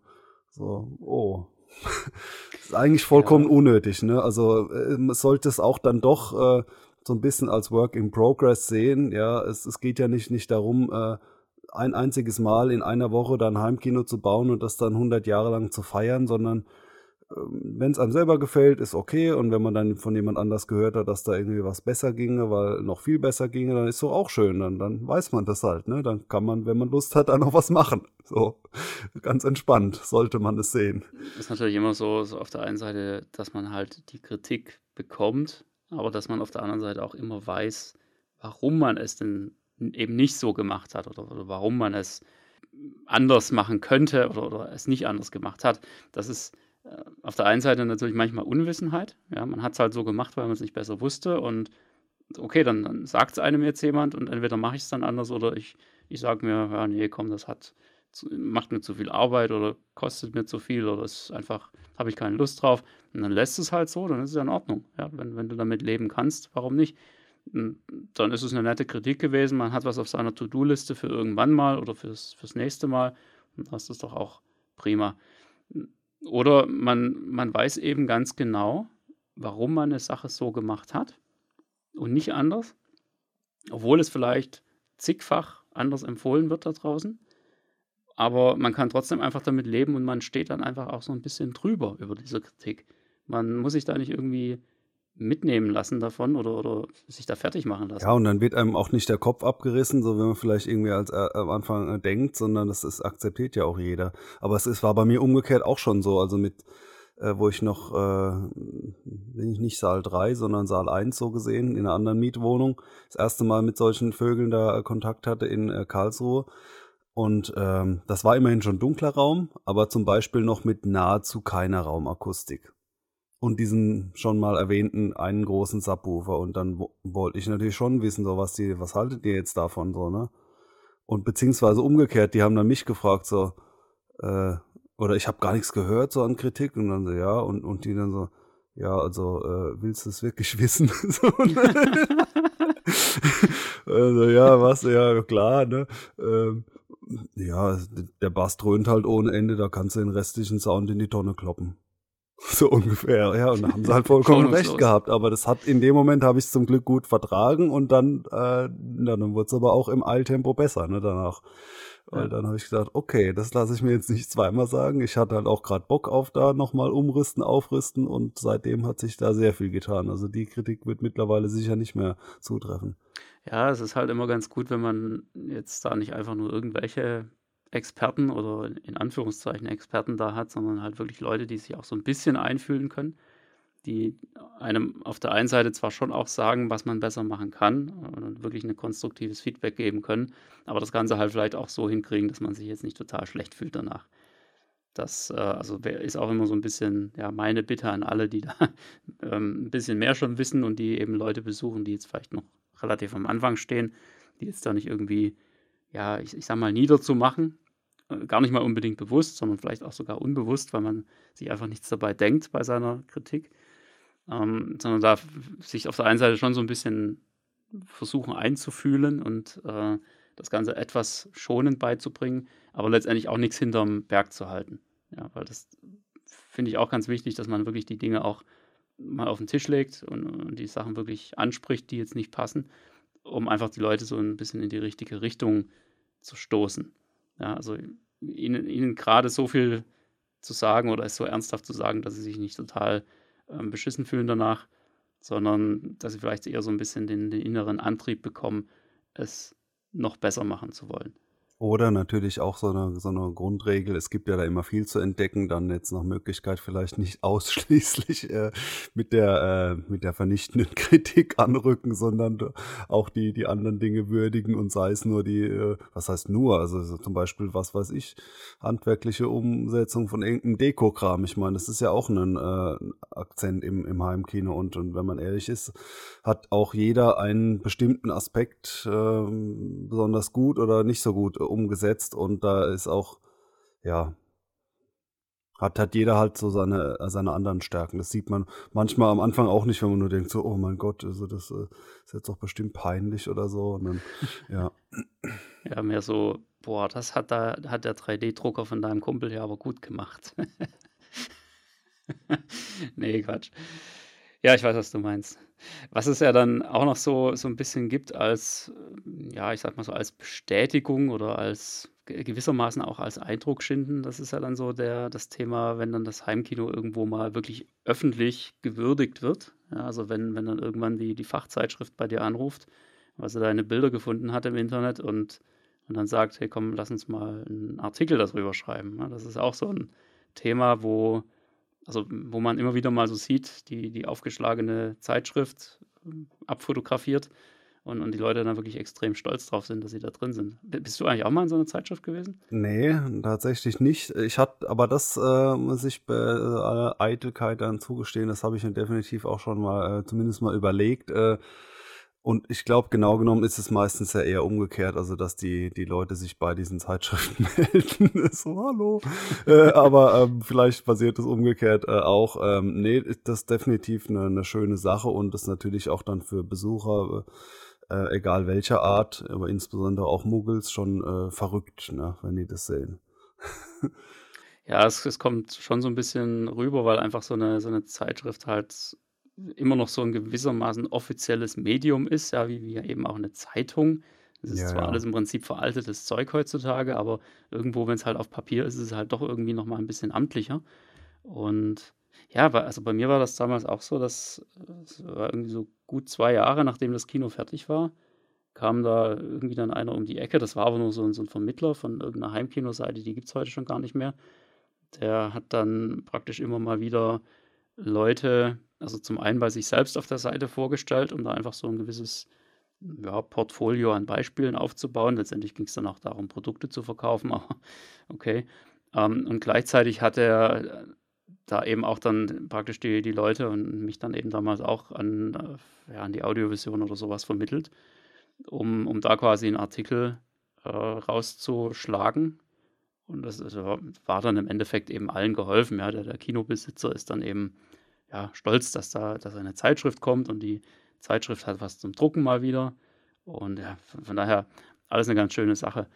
So, oh. ist eigentlich vollkommen ja. unnötig, ne? Also äh, man sollte es auch dann doch äh, so ein bisschen als Work in Progress sehen. Ja, es, es geht ja nicht, nicht darum, äh, ein einziges Mal in einer Woche dann Heimkino zu bauen und das dann 100 Jahre lang zu feiern, sondern ähm, wenn es einem selber gefällt, ist okay. Und wenn man dann von jemand anders gehört hat, dass da irgendwie was besser ginge, weil noch viel besser ginge, dann ist so auch schön. Dann, dann weiß man das halt. Ne? Dann kann man, wenn man Lust hat, da noch was machen. So ganz entspannt sollte man es sehen. Ist natürlich immer so, so auf der einen Seite, dass man halt die Kritik bekommt, aber dass man auf der anderen Seite auch immer weiß, warum man es denn eben nicht so gemacht hat oder, oder warum man es anders machen könnte oder, oder, es nicht anders gemacht hat. Das ist äh, auf der einen Seite natürlich manchmal Unwissenheit. Ja, man hat es halt so gemacht, weil man es nicht besser wusste und okay, dann, dann sagt es einem jetzt jemand und entweder mache ich es dann anders oder ich, ich sage mir, ja, nee, komm, das hat macht mir zu viel Arbeit oder kostet mir zu viel oder ist einfach, habe ich keine Lust drauf. Und dann lässt es halt so, dann ist es ja in Ordnung. Ja, wenn, wenn du damit leben kannst, warum nicht? Dann ist es eine nette Kritik gewesen. Man hat was auf seiner To-Do-Liste für irgendwann mal oder fürs, fürs nächste Mal. Und das ist doch auch prima. Oder man, man weiß eben ganz genau, warum man eine Sache so gemacht hat und nicht anders. Obwohl es vielleicht zigfach anders empfohlen wird da draußen. Aber man kann trotzdem einfach damit leben und man steht dann einfach auch so ein bisschen drüber über diese Kritik. Man muss sich da nicht irgendwie mitnehmen lassen davon oder, oder sich da fertig machen lassen. Ja, und dann wird einem auch nicht der Kopf abgerissen, so wie man vielleicht irgendwie als, äh, am Anfang äh, denkt, sondern das ist, akzeptiert ja auch jeder. Aber es ist, war bei mir umgekehrt auch schon so, also mit, äh, wo ich noch, äh, nicht Saal 3, sondern Saal 1 so gesehen, in einer anderen Mietwohnung, das erste Mal mit solchen Vögeln da äh, Kontakt hatte in äh, Karlsruhe. Und ähm, das war immerhin schon dunkler Raum, aber zum Beispiel noch mit nahezu keiner Raumakustik und diesen schon mal erwähnten einen großen Subwoofer. Und dann wollte ich natürlich schon wissen, so was die, was haltet ihr jetzt davon so, ne? Und beziehungsweise umgekehrt, die haben dann mich gefragt, so, äh, oder ich habe gar nichts gehört so an Kritik und dann so, ja, und, und die dann so, ja, also äh, willst du es wirklich wissen? so, ne? also ja, was, ja, klar, ne? Ähm, ja, der Bass dröhnt halt ohne Ende, da kannst du den restlichen Sound in die Tonne kloppen. So ungefähr, ja. Und da haben sie halt vollkommen recht gehabt. Aber das hat in dem Moment habe ich es zum Glück gut vertragen und dann, äh, dann wurde es aber auch im Eiltempo besser, ne, danach. Weil ja. dann habe ich gesagt, okay, das lasse ich mir jetzt nicht zweimal sagen. Ich hatte halt auch gerade Bock auf da nochmal umrüsten, aufrüsten und seitdem hat sich da sehr viel getan. Also die Kritik wird mittlerweile sicher nicht mehr zutreffen. Ja, es ist halt immer ganz gut, wenn man jetzt da nicht einfach nur irgendwelche Experten oder in Anführungszeichen Experten da hat, sondern halt wirklich Leute, die sich auch so ein bisschen einfühlen können, die einem auf der einen Seite zwar schon auch sagen, was man besser machen kann und wirklich ein konstruktives Feedback geben können, aber das Ganze halt vielleicht auch so hinkriegen, dass man sich jetzt nicht total schlecht fühlt danach. Das äh, also ist auch immer so ein bisschen ja, meine Bitte an alle, die da ähm, ein bisschen mehr schon wissen und die eben Leute besuchen, die jetzt vielleicht noch relativ am Anfang stehen, die jetzt da nicht irgendwie ja, ich, ich sag mal, niederzumachen. Äh, gar nicht mal unbedingt bewusst, sondern vielleicht auch sogar unbewusst, weil man sich einfach nichts dabei denkt bei seiner Kritik. Ähm, sondern da sich auf der einen Seite schon so ein bisschen versuchen einzufühlen und äh, das Ganze etwas schonend beizubringen, aber letztendlich auch nichts hinterm Berg zu halten. Ja, weil das finde ich auch ganz wichtig, dass man wirklich die Dinge auch mal auf den Tisch legt und, und die Sachen wirklich anspricht, die jetzt nicht passen, um einfach die Leute so ein bisschen in die richtige Richtung zu stoßen. Ja, also ihnen, ihnen gerade so viel zu sagen oder es so ernsthaft zu sagen, dass sie sich nicht total ähm, beschissen fühlen danach, sondern dass sie vielleicht eher so ein bisschen den, den inneren Antrieb bekommen, es noch besser machen zu wollen. Oder natürlich auch so eine, so eine Grundregel, es gibt ja da immer viel zu entdecken, dann jetzt nach Möglichkeit vielleicht nicht ausschließlich äh, mit, der, äh, mit der vernichtenden Kritik anrücken, sondern auch die, die anderen Dinge würdigen und sei es nur die, äh, was heißt nur, also so zum Beispiel, was weiß ich, handwerkliche Umsetzung von irgendeinem Dekokram. Ich meine, das ist ja auch ein äh, Akzent im, im Heimkino und, und wenn man ehrlich ist, hat auch jeder einen bestimmten Aspekt äh, besonders gut oder nicht so gut umgesetzt und da ist auch, ja, hat, hat jeder halt so seine, seine anderen Stärken. Das sieht man manchmal am Anfang auch nicht, wenn man nur denkt, so, oh mein Gott, also das äh, ist jetzt doch bestimmt peinlich oder so. Und dann, ja. Ja, mehr so, boah, das hat, da, hat der 3D-Drucker von deinem Kumpel ja aber gut gemacht. nee, Quatsch. Ja, ich weiß, was du meinst. Was es ja dann auch noch so so ein bisschen gibt als, ja, ich sag mal so, als Bestätigung oder als gewissermaßen auch als Eindruck schinden, das ist ja dann so der das Thema, wenn dann das Heimkino irgendwo mal wirklich öffentlich gewürdigt wird. Ja, also wenn wenn dann irgendwann die die Fachzeitschrift bei dir anruft, weil sie deine Bilder gefunden hat im Internet und und dann sagt: „Hey, komm, lass uns mal einen Artikel darüber schreiben“, ne? Das ist auch so ein Thema, wo also wo man immer wieder mal so sieht, die, die aufgeschlagene Zeitschrift ähm, abfotografiert und, und die Leute dann wirklich extrem stolz drauf sind, dass sie da drin sind. Bist du eigentlich auch mal in so einer Zeitschrift gewesen? Nee, tatsächlich nicht. Ich hatte, aber das äh, muss ich bei äh, Eitelkeit dann zugestehen, das habe ich mir definitiv auch schon mal, äh, zumindest mal überlegt. Äh, und ich glaube, genau genommen ist es meistens ja eher umgekehrt, also dass die, die Leute sich bei diesen Zeitschriften melden. so, hallo. äh, aber ähm, vielleicht passiert es umgekehrt äh, auch. Ähm, nee, das ist definitiv eine, eine schöne Sache und das natürlich auch dann für Besucher, äh, egal welcher Art, aber insbesondere auch Muggels, schon äh, verrückt, ne, wenn die das sehen. ja, es, es kommt schon so ein bisschen rüber, weil einfach so eine, so eine Zeitschrift halt immer noch so ein gewissermaßen offizielles Medium ist, ja, wie, wie eben auch eine Zeitung. Das ist ja, zwar ja. alles im Prinzip veraltetes Zeug heutzutage, aber irgendwo, wenn es halt auf Papier ist, ist es halt doch irgendwie noch mal ein bisschen amtlicher. Und ja, also bei mir war das damals auch so, dass es war irgendwie so gut zwei Jahre, nachdem das Kino fertig war, kam da irgendwie dann einer um die Ecke. Das war aber nur so, so ein Vermittler von irgendeiner Heimkinoseite, die gibt es heute schon gar nicht mehr. Der hat dann praktisch immer mal wieder Leute also zum einen bei sich selbst auf der Seite vorgestellt, um da einfach so ein gewisses ja, Portfolio an Beispielen aufzubauen. Letztendlich ging es dann auch darum, Produkte zu verkaufen, aber okay. Ähm, und gleichzeitig hat er äh, da eben auch dann praktisch die, die Leute und mich dann eben damals auch an, äh, ja, an die Audiovision oder sowas vermittelt, um, um da quasi einen Artikel äh, rauszuschlagen. Und das, das, war dann im Endeffekt eben allen geholfen. Ja, der, der Kinobesitzer ist dann eben ja, stolz, dass da dass eine Zeitschrift kommt und die Zeitschrift hat was zum Drucken mal wieder. Und ja, von, daher alles eine ganz schöne Sache.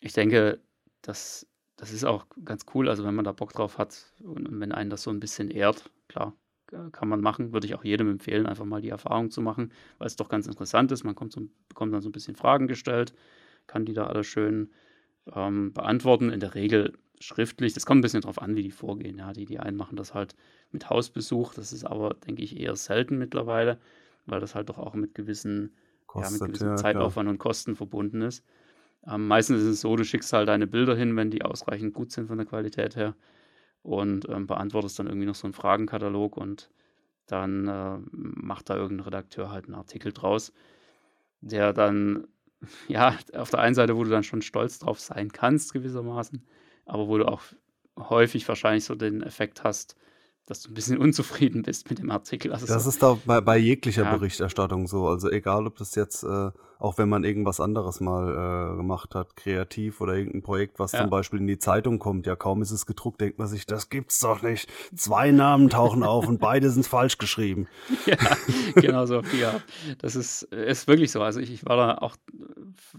Ich denke, das, das ist auch ganz cool, also wenn man da Bock drauf hat und, und wenn einen das so ein bisschen ehrt, klar, kann man machen, würde ich auch jedem empfehlen, einfach mal die Erfahrung zu machen, weil es doch ganz interessant ist. Man kommt so, bekommt dann so ein bisschen Fragen gestellt, kann die da alle schön ähm, beantworten. In der Regel schriftlich. Das kommt ein bisschen drauf an, wie die vorgehen. Ja, die, die einen machen das halt mit Hausbesuch. Das ist aber, denke ich, eher selten mittlerweile, weil das halt doch auch mit gewissen, Kostet, ja, mit gewissem ja, Zeitaufwand klar. und Kosten verbunden ist. Ähm, meistens ist es so, du schickst halt deine Bilder hin, wenn die ausreichend gut sind von der Qualität her und ähm, beantwortest dann irgendwie noch so einen Fragenkatalog und dann äh, macht da irgendein Redakteur halt einen Artikel draus, der dann, ja, auf der einen Seite, wo du dann schon stolz drauf sein kannst, gewissermaßen, aber wo du auch häufig wahrscheinlich so den Effekt hast, dass du ein bisschen unzufrieden bist mit dem Artikel. Also das so, ist da bei, bei jeglicher ja. Berichterstattung so. Also egal, ob das jetzt, äh, auch wenn man irgendwas anderes mal äh, gemacht hat, kreativ oder irgendein Projekt, was ja. zum Beispiel in die Zeitung kommt, ja kaum ist es gedruckt, denkt man sich, das gibt's doch nicht. Zwei Namen tauchen auf und beide sind falsch geschrieben. Ja, genau so. Ja, das ist, ist wirklich so. Also ich, ich war da auch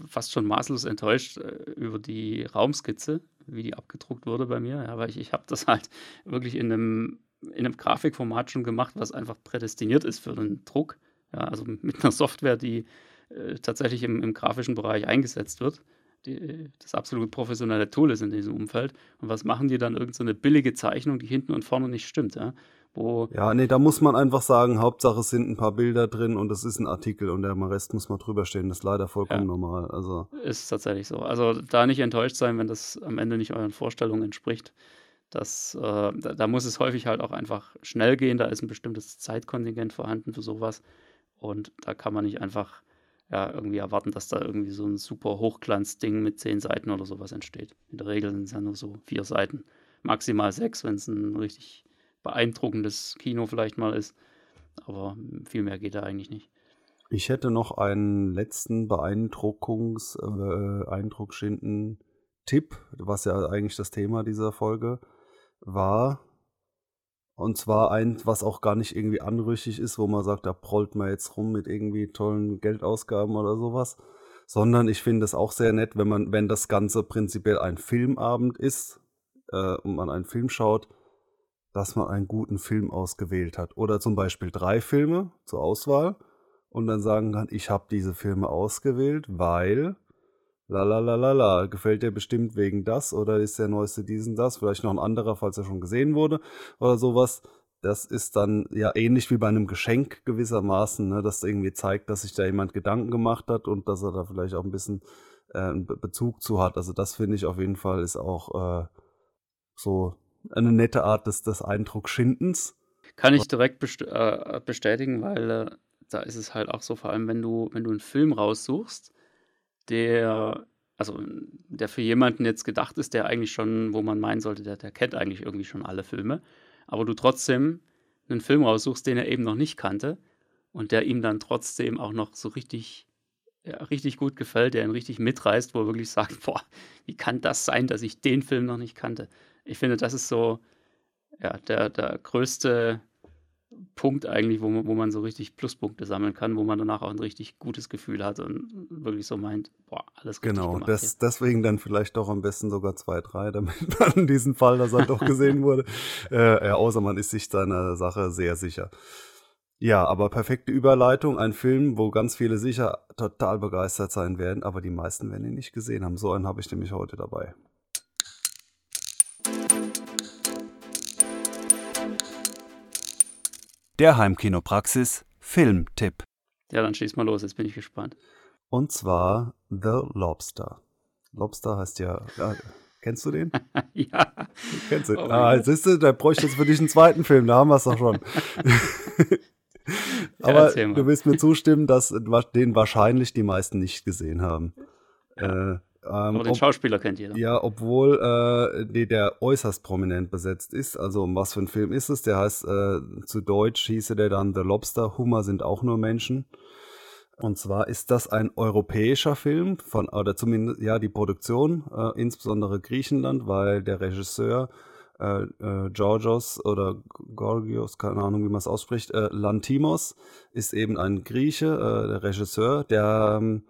fast schon maßlos enttäuscht äh, über die Raumskizze, wie die abgedruckt wurde bei mir. Ja, weil ich, ich habe das halt wirklich in einem in einem Grafikformat schon gemacht, was einfach prädestiniert ist für den Druck. Ja, also mit einer Software, die äh, tatsächlich im, im, grafischen Bereich eingesetzt wird, die das absolut professionelle Tool ist in diesem Umfeld. Und was machen die dann? Irgend so eine billige Zeichnung, die hinten und vorne nicht stimmt, ja? Wo ja, nee, da muss man einfach sagen, Hauptsache es sind ein paar Bilder drin und es ist ein Artikel und der Rest muss mal drüber stehen. Das ist leider vollkommen ja. normal. Also ist tatsächlich so. Also da nicht enttäuscht sein, wenn das am Ende nicht euren Vorstellungen entspricht. Das, äh, da, da, muss es häufig halt auch einfach schnell gehen. Da ist ein bestimmtes Zeitkontingent vorhanden für sowas. Und da kann man nicht einfach ja, irgendwie erwarten, dass da irgendwie so ein super Hochglanzding mit zehn Seiten oder sowas entsteht. In der Regel sind es ja nur so vier Seiten, maximal sechs, wenn es ein richtig beeindruckendes Kino vielleicht mal ist. Aber viel mehr geht da eigentlich nicht. Ich hätte noch einen letzten Beeindruckungs-, äh, eindruckschinden Tipp, was ja eigentlich das Thema dieser Folge war. Und zwar eins, was auch gar nicht irgendwie anrüchig ist, wo man sagt, da prollt man jetzt rum mit irgendwie tollen Geldausgaben oder sowas. Sondern ich finde es auch sehr nett, wenn man, wenn das Ganze prinzipiell ein Filmabend ist äh, und man einen Film schaut, dass man einen guten Film ausgewählt hat. Oder zum Beispiel drei Filme zur Auswahl und dann sagen kann, ich habe diese Filme ausgewählt, weil la la la la la, gefällt dir bestimmt wegen das oder ist der neueste diesen das, vielleicht noch ein anderer, falls er schon gesehen wurde oder sowas. Das ist dann ja ähnlich wie bei einem Geschenk gewissermaßen, ne, dass irgendwie zeigt, dass sich da jemand Gedanken gemacht hat und dass er da vielleicht auch ein bisschen äh, Bezug zu hat. Also das finde ich auf jeden Fall ist auch äh, so eine nette Art des, des Eindruckschindens. Kann ich direkt best äh, bestätigen, weil äh, da ist es halt auch so, vor allem wenn du, wenn du einen Film raussuchst, der, also der für jemanden jetzt gedacht ist, der eigentlich schon, wo man meinen sollte, der, der kennt eigentlich irgendwie schon alle Filme, aber du trotzdem einen Film raussuchst, den er eben noch nicht kannte und der ihm dann trotzdem auch noch so richtig, ja, richtig gut gefällt, der ihn richtig mitreißt, wo er wirklich sagt, boah, wie kann das sein, dass ich den Film noch nicht kannte? Ich finde, das ist so ja, der, der größte Punkt eigentlich, wo man, wo man so richtig Pluspunkte sammeln kann, wo man danach auch ein richtig gutes Gefühl hat und wirklich so meint, boah, alles gut. Genau, das, deswegen dann vielleicht doch am besten sogar zwei, drei, damit man in diesem Fall, dass er doch gesehen wurde, äh, außer man ist sich seiner Sache sehr sicher. Ja, aber perfekte Überleitung, ein Film, wo ganz viele sicher total begeistert sein werden, aber die meisten werden ihn nicht gesehen haben. So einen habe ich nämlich heute dabei. Der Heimkinopraxis Filmtipp. Ja, dann schieß mal los, jetzt bin ich gespannt. Und zwar The Lobster. Lobster heißt ja. ja kennst du den? ja. Kennst du? Oh ah, siehst du, da bräuchte ich jetzt für dich einen zweiten Film, da haben wir es doch schon. Aber ja, du willst mir zustimmen, dass den wahrscheinlich die meisten nicht gesehen haben. Äh, ähm, Aber den ob, Schauspieler kennt jeder. Ja, obwohl äh, der äußerst prominent besetzt ist. Also um was für ein Film ist es? Der heißt, äh, zu Deutsch hieße der dann The Lobster, Hummer sind auch nur Menschen. Und zwar ist das ein europäischer Film von, oder zumindest, ja, die Produktion, äh, insbesondere Griechenland, weil der Regisseur äh, äh, Georgios oder Gorgios, keine Ahnung, wie man es ausspricht, äh, Lantimos ist eben ein Grieche, äh, der Regisseur, der ähm,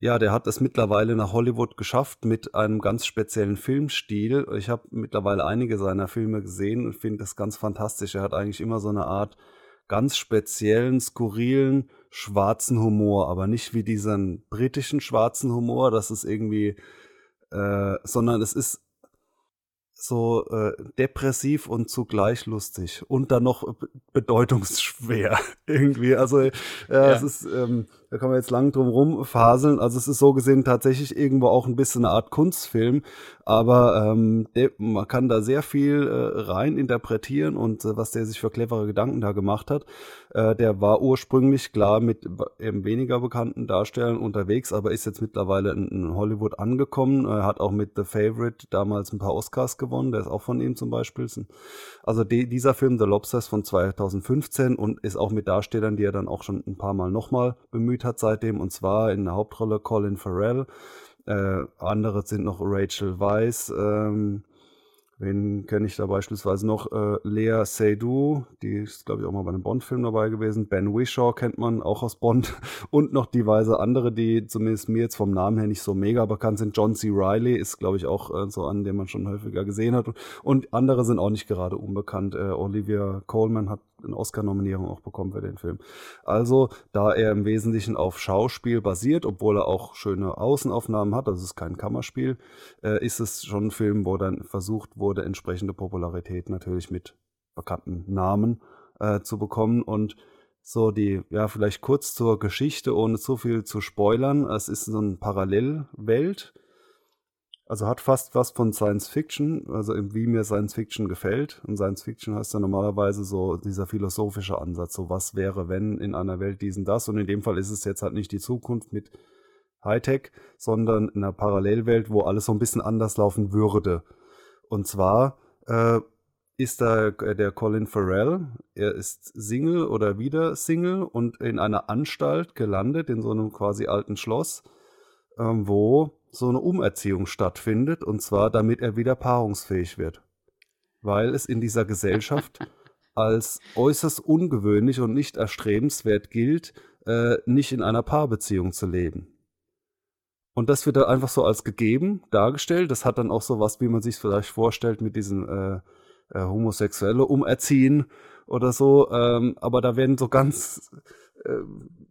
ja, der hat es mittlerweile nach Hollywood geschafft mit einem ganz speziellen Filmstil. Ich habe mittlerweile einige seiner Filme gesehen und finde das ganz fantastisch. Er hat eigentlich immer so eine Art ganz speziellen, skurrilen, schwarzen Humor, aber nicht wie diesen britischen schwarzen Humor, das ist irgendwie, äh, sondern es ist so äh, depressiv und zugleich lustig und dann noch bedeutungsschwer irgendwie. Also äh, ja. es ist ähm, da kann man jetzt lang drum rumfaseln. Also es ist so gesehen tatsächlich irgendwo auch ein bisschen eine Art Kunstfilm, aber ähm, der, man kann da sehr viel äh, rein interpretieren und äh, was der sich für clevere Gedanken da gemacht hat. Äh, der war ursprünglich klar mit eben weniger bekannten Darstellern unterwegs, aber ist jetzt mittlerweile in, in Hollywood angekommen. Er hat auch mit The Favorite damals ein paar Oscars gewonnen, der ist auch von ihm zum Beispiel. Also die, dieser Film The Lobsters von 2015 und ist auch mit Darstellern, die er dann auch schon ein paar Mal nochmal bemüht hat seitdem, und zwar in der Hauptrolle Colin Farrell. Äh, andere sind noch Rachel Weisz, ähm, Wen kenne ich da beispielsweise noch? Äh, Lea Seydoux, die ist, glaube ich, auch mal bei einem Bond-Film dabei gewesen. Ben Wishaw kennt man auch aus Bond. Und noch diverse andere, die zumindest mir jetzt vom Namen her nicht so mega bekannt sind. John C. Riley ist, glaube ich, auch äh, so an, den man schon häufiger gesehen hat. Und andere sind auch nicht gerade unbekannt. Äh, Olivia Coleman hat eine Oscar-Nominierung auch bekommen für den Film. Also, da er im Wesentlichen auf Schauspiel basiert, obwohl er auch schöne Außenaufnahmen hat, das ist kein Kammerspiel, äh, ist es schon ein Film, wo dann versucht wurde, entsprechende Popularität natürlich mit bekannten Namen äh, zu bekommen und so die, ja, vielleicht kurz zur Geschichte, ohne zu viel zu spoilern. Es ist so eine Parallelwelt, also hat fast was von Science Fiction, also wie mir Science Fiction gefällt. Und Science Fiction heißt ja normalerweise so dieser philosophische Ansatz, so was wäre, wenn in einer Welt diesen das. Und in dem Fall ist es jetzt halt nicht die Zukunft mit Hightech, sondern in einer Parallelwelt, wo alles so ein bisschen anders laufen würde. Und zwar äh, ist da der Colin Farrell, er ist Single oder wieder Single und in einer Anstalt gelandet, in so einem quasi alten Schloss, ähm, wo so eine Umerziehung stattfindet, und zwar damit er wieder paarungsfähig wird. Weil es in dieser Gesellschaft als äußerst ungewöhnlich und nicht erstrebenswert gilt, äh, nicht in einer Paarbeziehung zu leben. Und das wird dann einfach so als gegeben dargestellt. Das hat dann auch so was, wie man sich vielleicht vorstellt mit diesem äh, äh, homosexuelle Umerziehen oder so. Ähm, aber da werden so ganz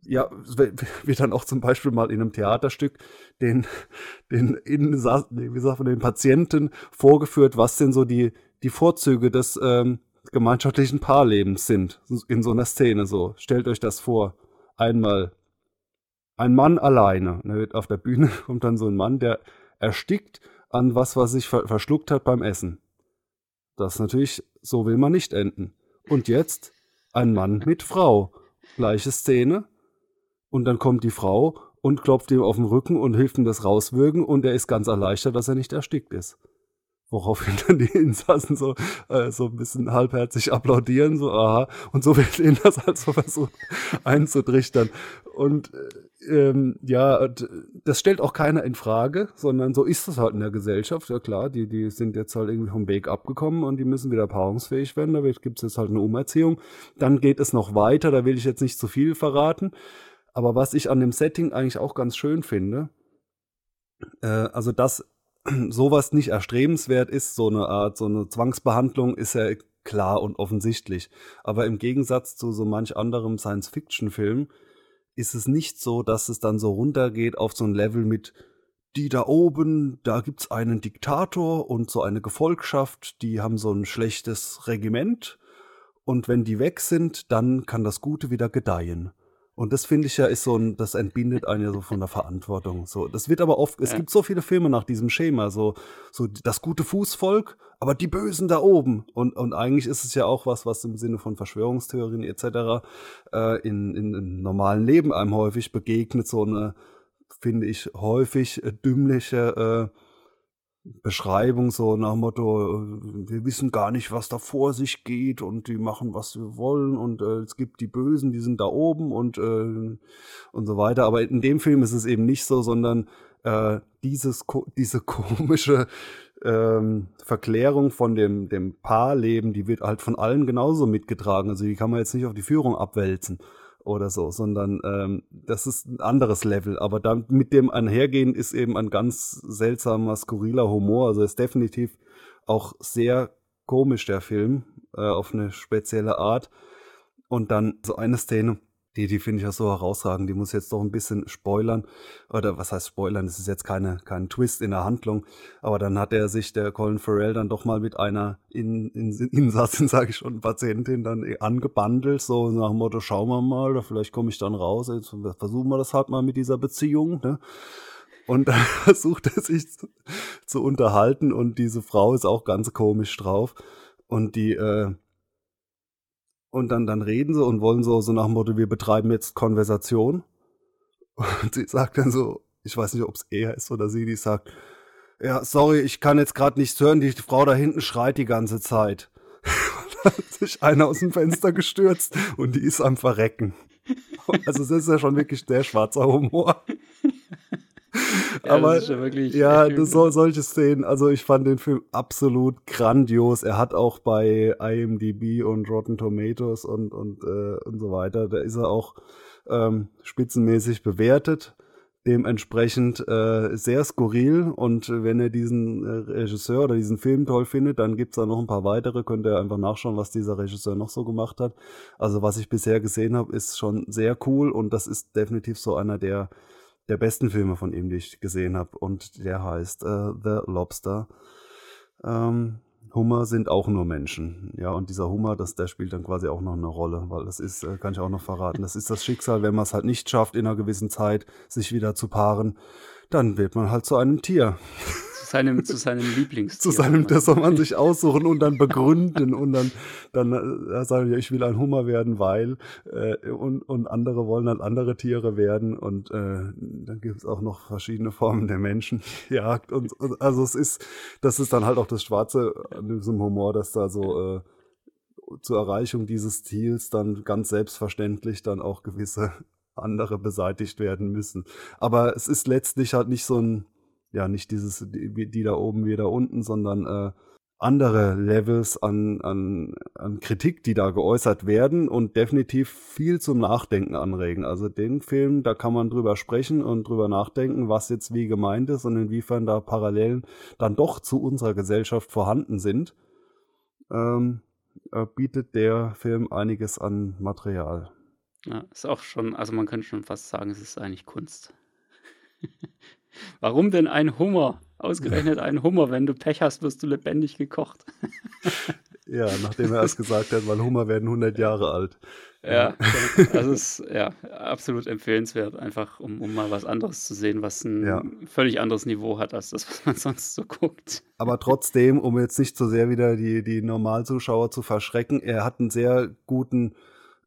ja, wird dann auch zum Beispiel mal in einem Theaterstück den, den, in, wie sagt man, den Patienten vorgeführt, was denn so die, die Vorzüge des ähm, gemeinschaftlichen Paarlebens sind, in so einer Szene so. Stellt euch das vor. Einmal ein Mann alleine. Ne, auf der Bühne kommt dann so ein Mann, der erstickt an was, was sich ver verschluckt hat beim Essen. Das natürlich, so will man nicht enden. Und jetzt ein Mann mit Frau. Gleiche Szene. Und dann kommt die Frau und klopft ihm auf den Rücken und hilft ihm das rauswürgen und er ist ganz erleichtert, dass er nicht erstickt ist. Woraufhin dann die Insassen so, äh, so ein bisschen halbherzig applaudieren, so, aha. Und so wird ihnen das halt so versucht einzutrichtern. Und äh, ähm, ja, das stellt auch keiner in Frage, sondern so ist das halt in der Gesellschaft. Ja klar, die, die sind jetzt halt irgendwie vom Weg abgekommen und die müssen wieder paarungsfähig werden. Da gibt es jetzt halt eine Umerziehung. Dann geht es noch weiter, da will ich jetzt nicht zu viel verraten. Aber was ich an dem Setting eigentlich auch ganz schön finde, äh, also dass sowas nicht erstrebenswert ist, so eine Art, so eine Zwangsbehandlung ist ja klar und offensichtlich. Aber im Gegensatz zu so manch anderem Science-Fiction-Film ist es nicht so, dass es dann so runtergeht auf so ein Level mit die da oben, da gibt's einen Diktator und so eine Gefolgschaft, die haben so ein schlechtes Regiment und wenn die weg sind, dann kann das Gute wieder gedeihen. Und das finde ich ja ist so ein, das entbindet einen ja so von der Verantwortung. So, das wird aber oft, es ja. gibt so viele Filme nach diesem Schema, so, so das gute Fußvolk, aber die Bösen da oben. Und, und eigentlich ist es ja auch was, was im Sinne von Verschwörungstheorien etc. Äh, in, in, im normalen Leben einem häufig begegnet, so eine, finde ich, häufig äh, dümmliche äh, Beschreibung so nach Motto, äh, wir wissen gar nicht, was da vor sich geht und die machen, was wir wollen und äh, es gibt die Bösen, die sind da oben und, äh, und so weiter. Aber in dem Film ist es eben nicht so, sondern äh, dieses, diese komische ähm, Verklärung von dem, dem Paarleben, die wird halt von allen genauso mitgetragen. Also die kann man jetzt nicht auf die Führung abwälzen oder so, sondern ähm, das ist ein anderes Level. Aber dann mit dem einhergehen ist eben ein ganz seltsamer, skurriler Humor. Also ist definitiv auch sehr komisch, der Film, äh, auf eine spezielle Art. Und dann so eine Szene, die, die finde ich ja so herausragend. Die muss jetzt doch ein bisschen spoilern. Oder was heißt spoilern? Das ist jetzt keine, kein Twist in der Handlung. Aber dann hat er sich, der Colin Farrell, dann doch mal mit einer in, in, Insassin, sage ich schon, Patientin dann angebandelt. So nach dem Motto, schauen wir mal, oder vielleicht komme ich dann raus. Jetzt versuchen wir das halt mal mit dieser Beziehung. Ne? Und dann versucht er sich zu, zu unterhalten. Und diese Frau ist auch ganz komisch drauf. Und die, äh, und dann, dann reden sie und wollen so, so nach dem Motto, wir betreiben jetzt Konversation. Und sie sagt dann so, ich weiß nicht, ob es er ist oder sie, die sagt, ja, sorry, ich kann jetzt gerade nichts hören, die Frau da hinten schreit die ganze Zeit. Und hat sich einer aus dem Fenster gestürzt und die ist am Verrecken. Also das ist ja schon wirklich der schwarzer Humor. ja, Aber ja, so, solche Szenen, also ich fand den Film absolut grandios. Er hat auch bei IMDb und Rotten Tomatoes und, und, äh, und so weiter, da ist er auch ähm, spitzenmäßig bewertet. Dementsprechend äh, sehr skurril. Und wenn ihr diesen äh, Regisseur oder diesen Film toll findet, dann gibt's da noch ein paar weitere, könnt ihr einfach nachschauen, was dieser Regisseur noch so gemacht hat. Also was ich bisher gesehen habe, ist schon sehr cool. Und das ist definitiv so einer der der besten Filme von ihm, die ich gesehen habe und der heißt äh, The Lobster. Ähm, Hummer sind auch nur Menschen. Ja, und dieser Hummer, das, der spielt dann quasi auch noch eine Rolle, weil das ist, äh, kann ich auch noch verraten, das ist das Schicksal, wenn man es halt nicht schafft, in einer gewissen Zeit sich wieder zu paaren, dann wird man halt zu einem Tier seinem, zu seinem Lieblingstier. zu seinem, das soll man sich aussuchen und dann begründen und dann, dann äh, sagen, ja, ich will ein Hummer werden, weil, äh, und, und andere wollen dann andere Tiere werden und äh, dann gibt es auch noch verschiedene Formen der Menschenjagd und, und also es ist, das ist dann halt auch das Schwarze an diesem Humor, dass da so äh, zur Erreichung dieses Ziels dann ganz selbstverständlich dann auch gewisse andere beseitigt werden müssen. Aber es ist letztlich halt nicht so ein ja nicht dieses, die, die da oben, wie da unten, sondern äh, andere Levels an, an, an Kritik, die da geäußert werden und definitiv viel zum Nachdenken anregen. Also den Film, da kann man drüber sprechen und drüber nachdenken, was jetzt wie gemeint ist und inwiefern da Parallelen dann doch zu unserer Gesellschaft vorhanden sind. Ähm, äh, bietet der Film einiges an Material. Ja, ist auch schon, also man könnte schon fast sagen, es ist eigentlich Kunst. Warum denn ein Hummer? Ausgerechnet ein Hummer. Wenn du Pech hast, wirst du lebendig gekocht. ja, nachdem er erst gesagt hat, weil Hummer werden 100 Jahre alt. Ja, das ist ja absolut empfehlenswert, einfach um, um mal was anderes zu sehen, was ein ja. völlig anderes Niveau hat als das, was man sonst so guckt. Aber trotzdem, um jetzt nicht so sehr wieder die, die Normalzuschauer zu verschrecken, er hat einen sehr guten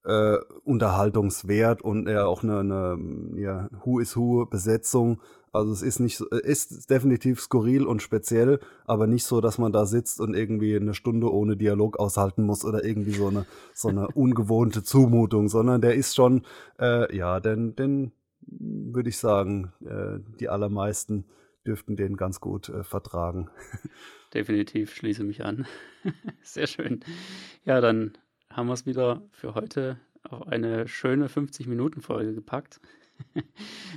äh, Unterhaltungswert und er auch eine, eine ja, Who is Who Besetzung. Also es ist nicht, ist definitiv skurril und speziell, aber nicht so, dass man da sitzt und irgendwie eine Stunde ohne Dialog aushalten muss oder irgendwie so eine so eine ungewohnte Zumutung, sondern der ist schon, äh, ja, denn, denn würde ich sagen, äh, die allermeisten dürften den ganz gut äh, vertragen. Definitiv, schließe mich an. Sehr schön. Ja, dann haben wir es wieder für heute auf eine schöne 50-Minuten-Folge gepackt.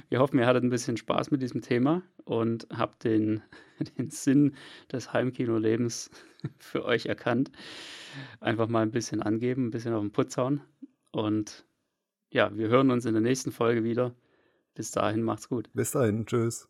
Wir hoffen, ihr hattet ein bisschen Spaß mit diesem Thema und habt den, den Sinn des Heimkino-Lebens für euch erkannt. Einfach mal ein bisschen angeben, ein bisschen auf den Putz hauen. Und ja, wir hören uns in der nächsten Folge wieder. Bis dahin, macht's gut. Bis dahin, tschüss.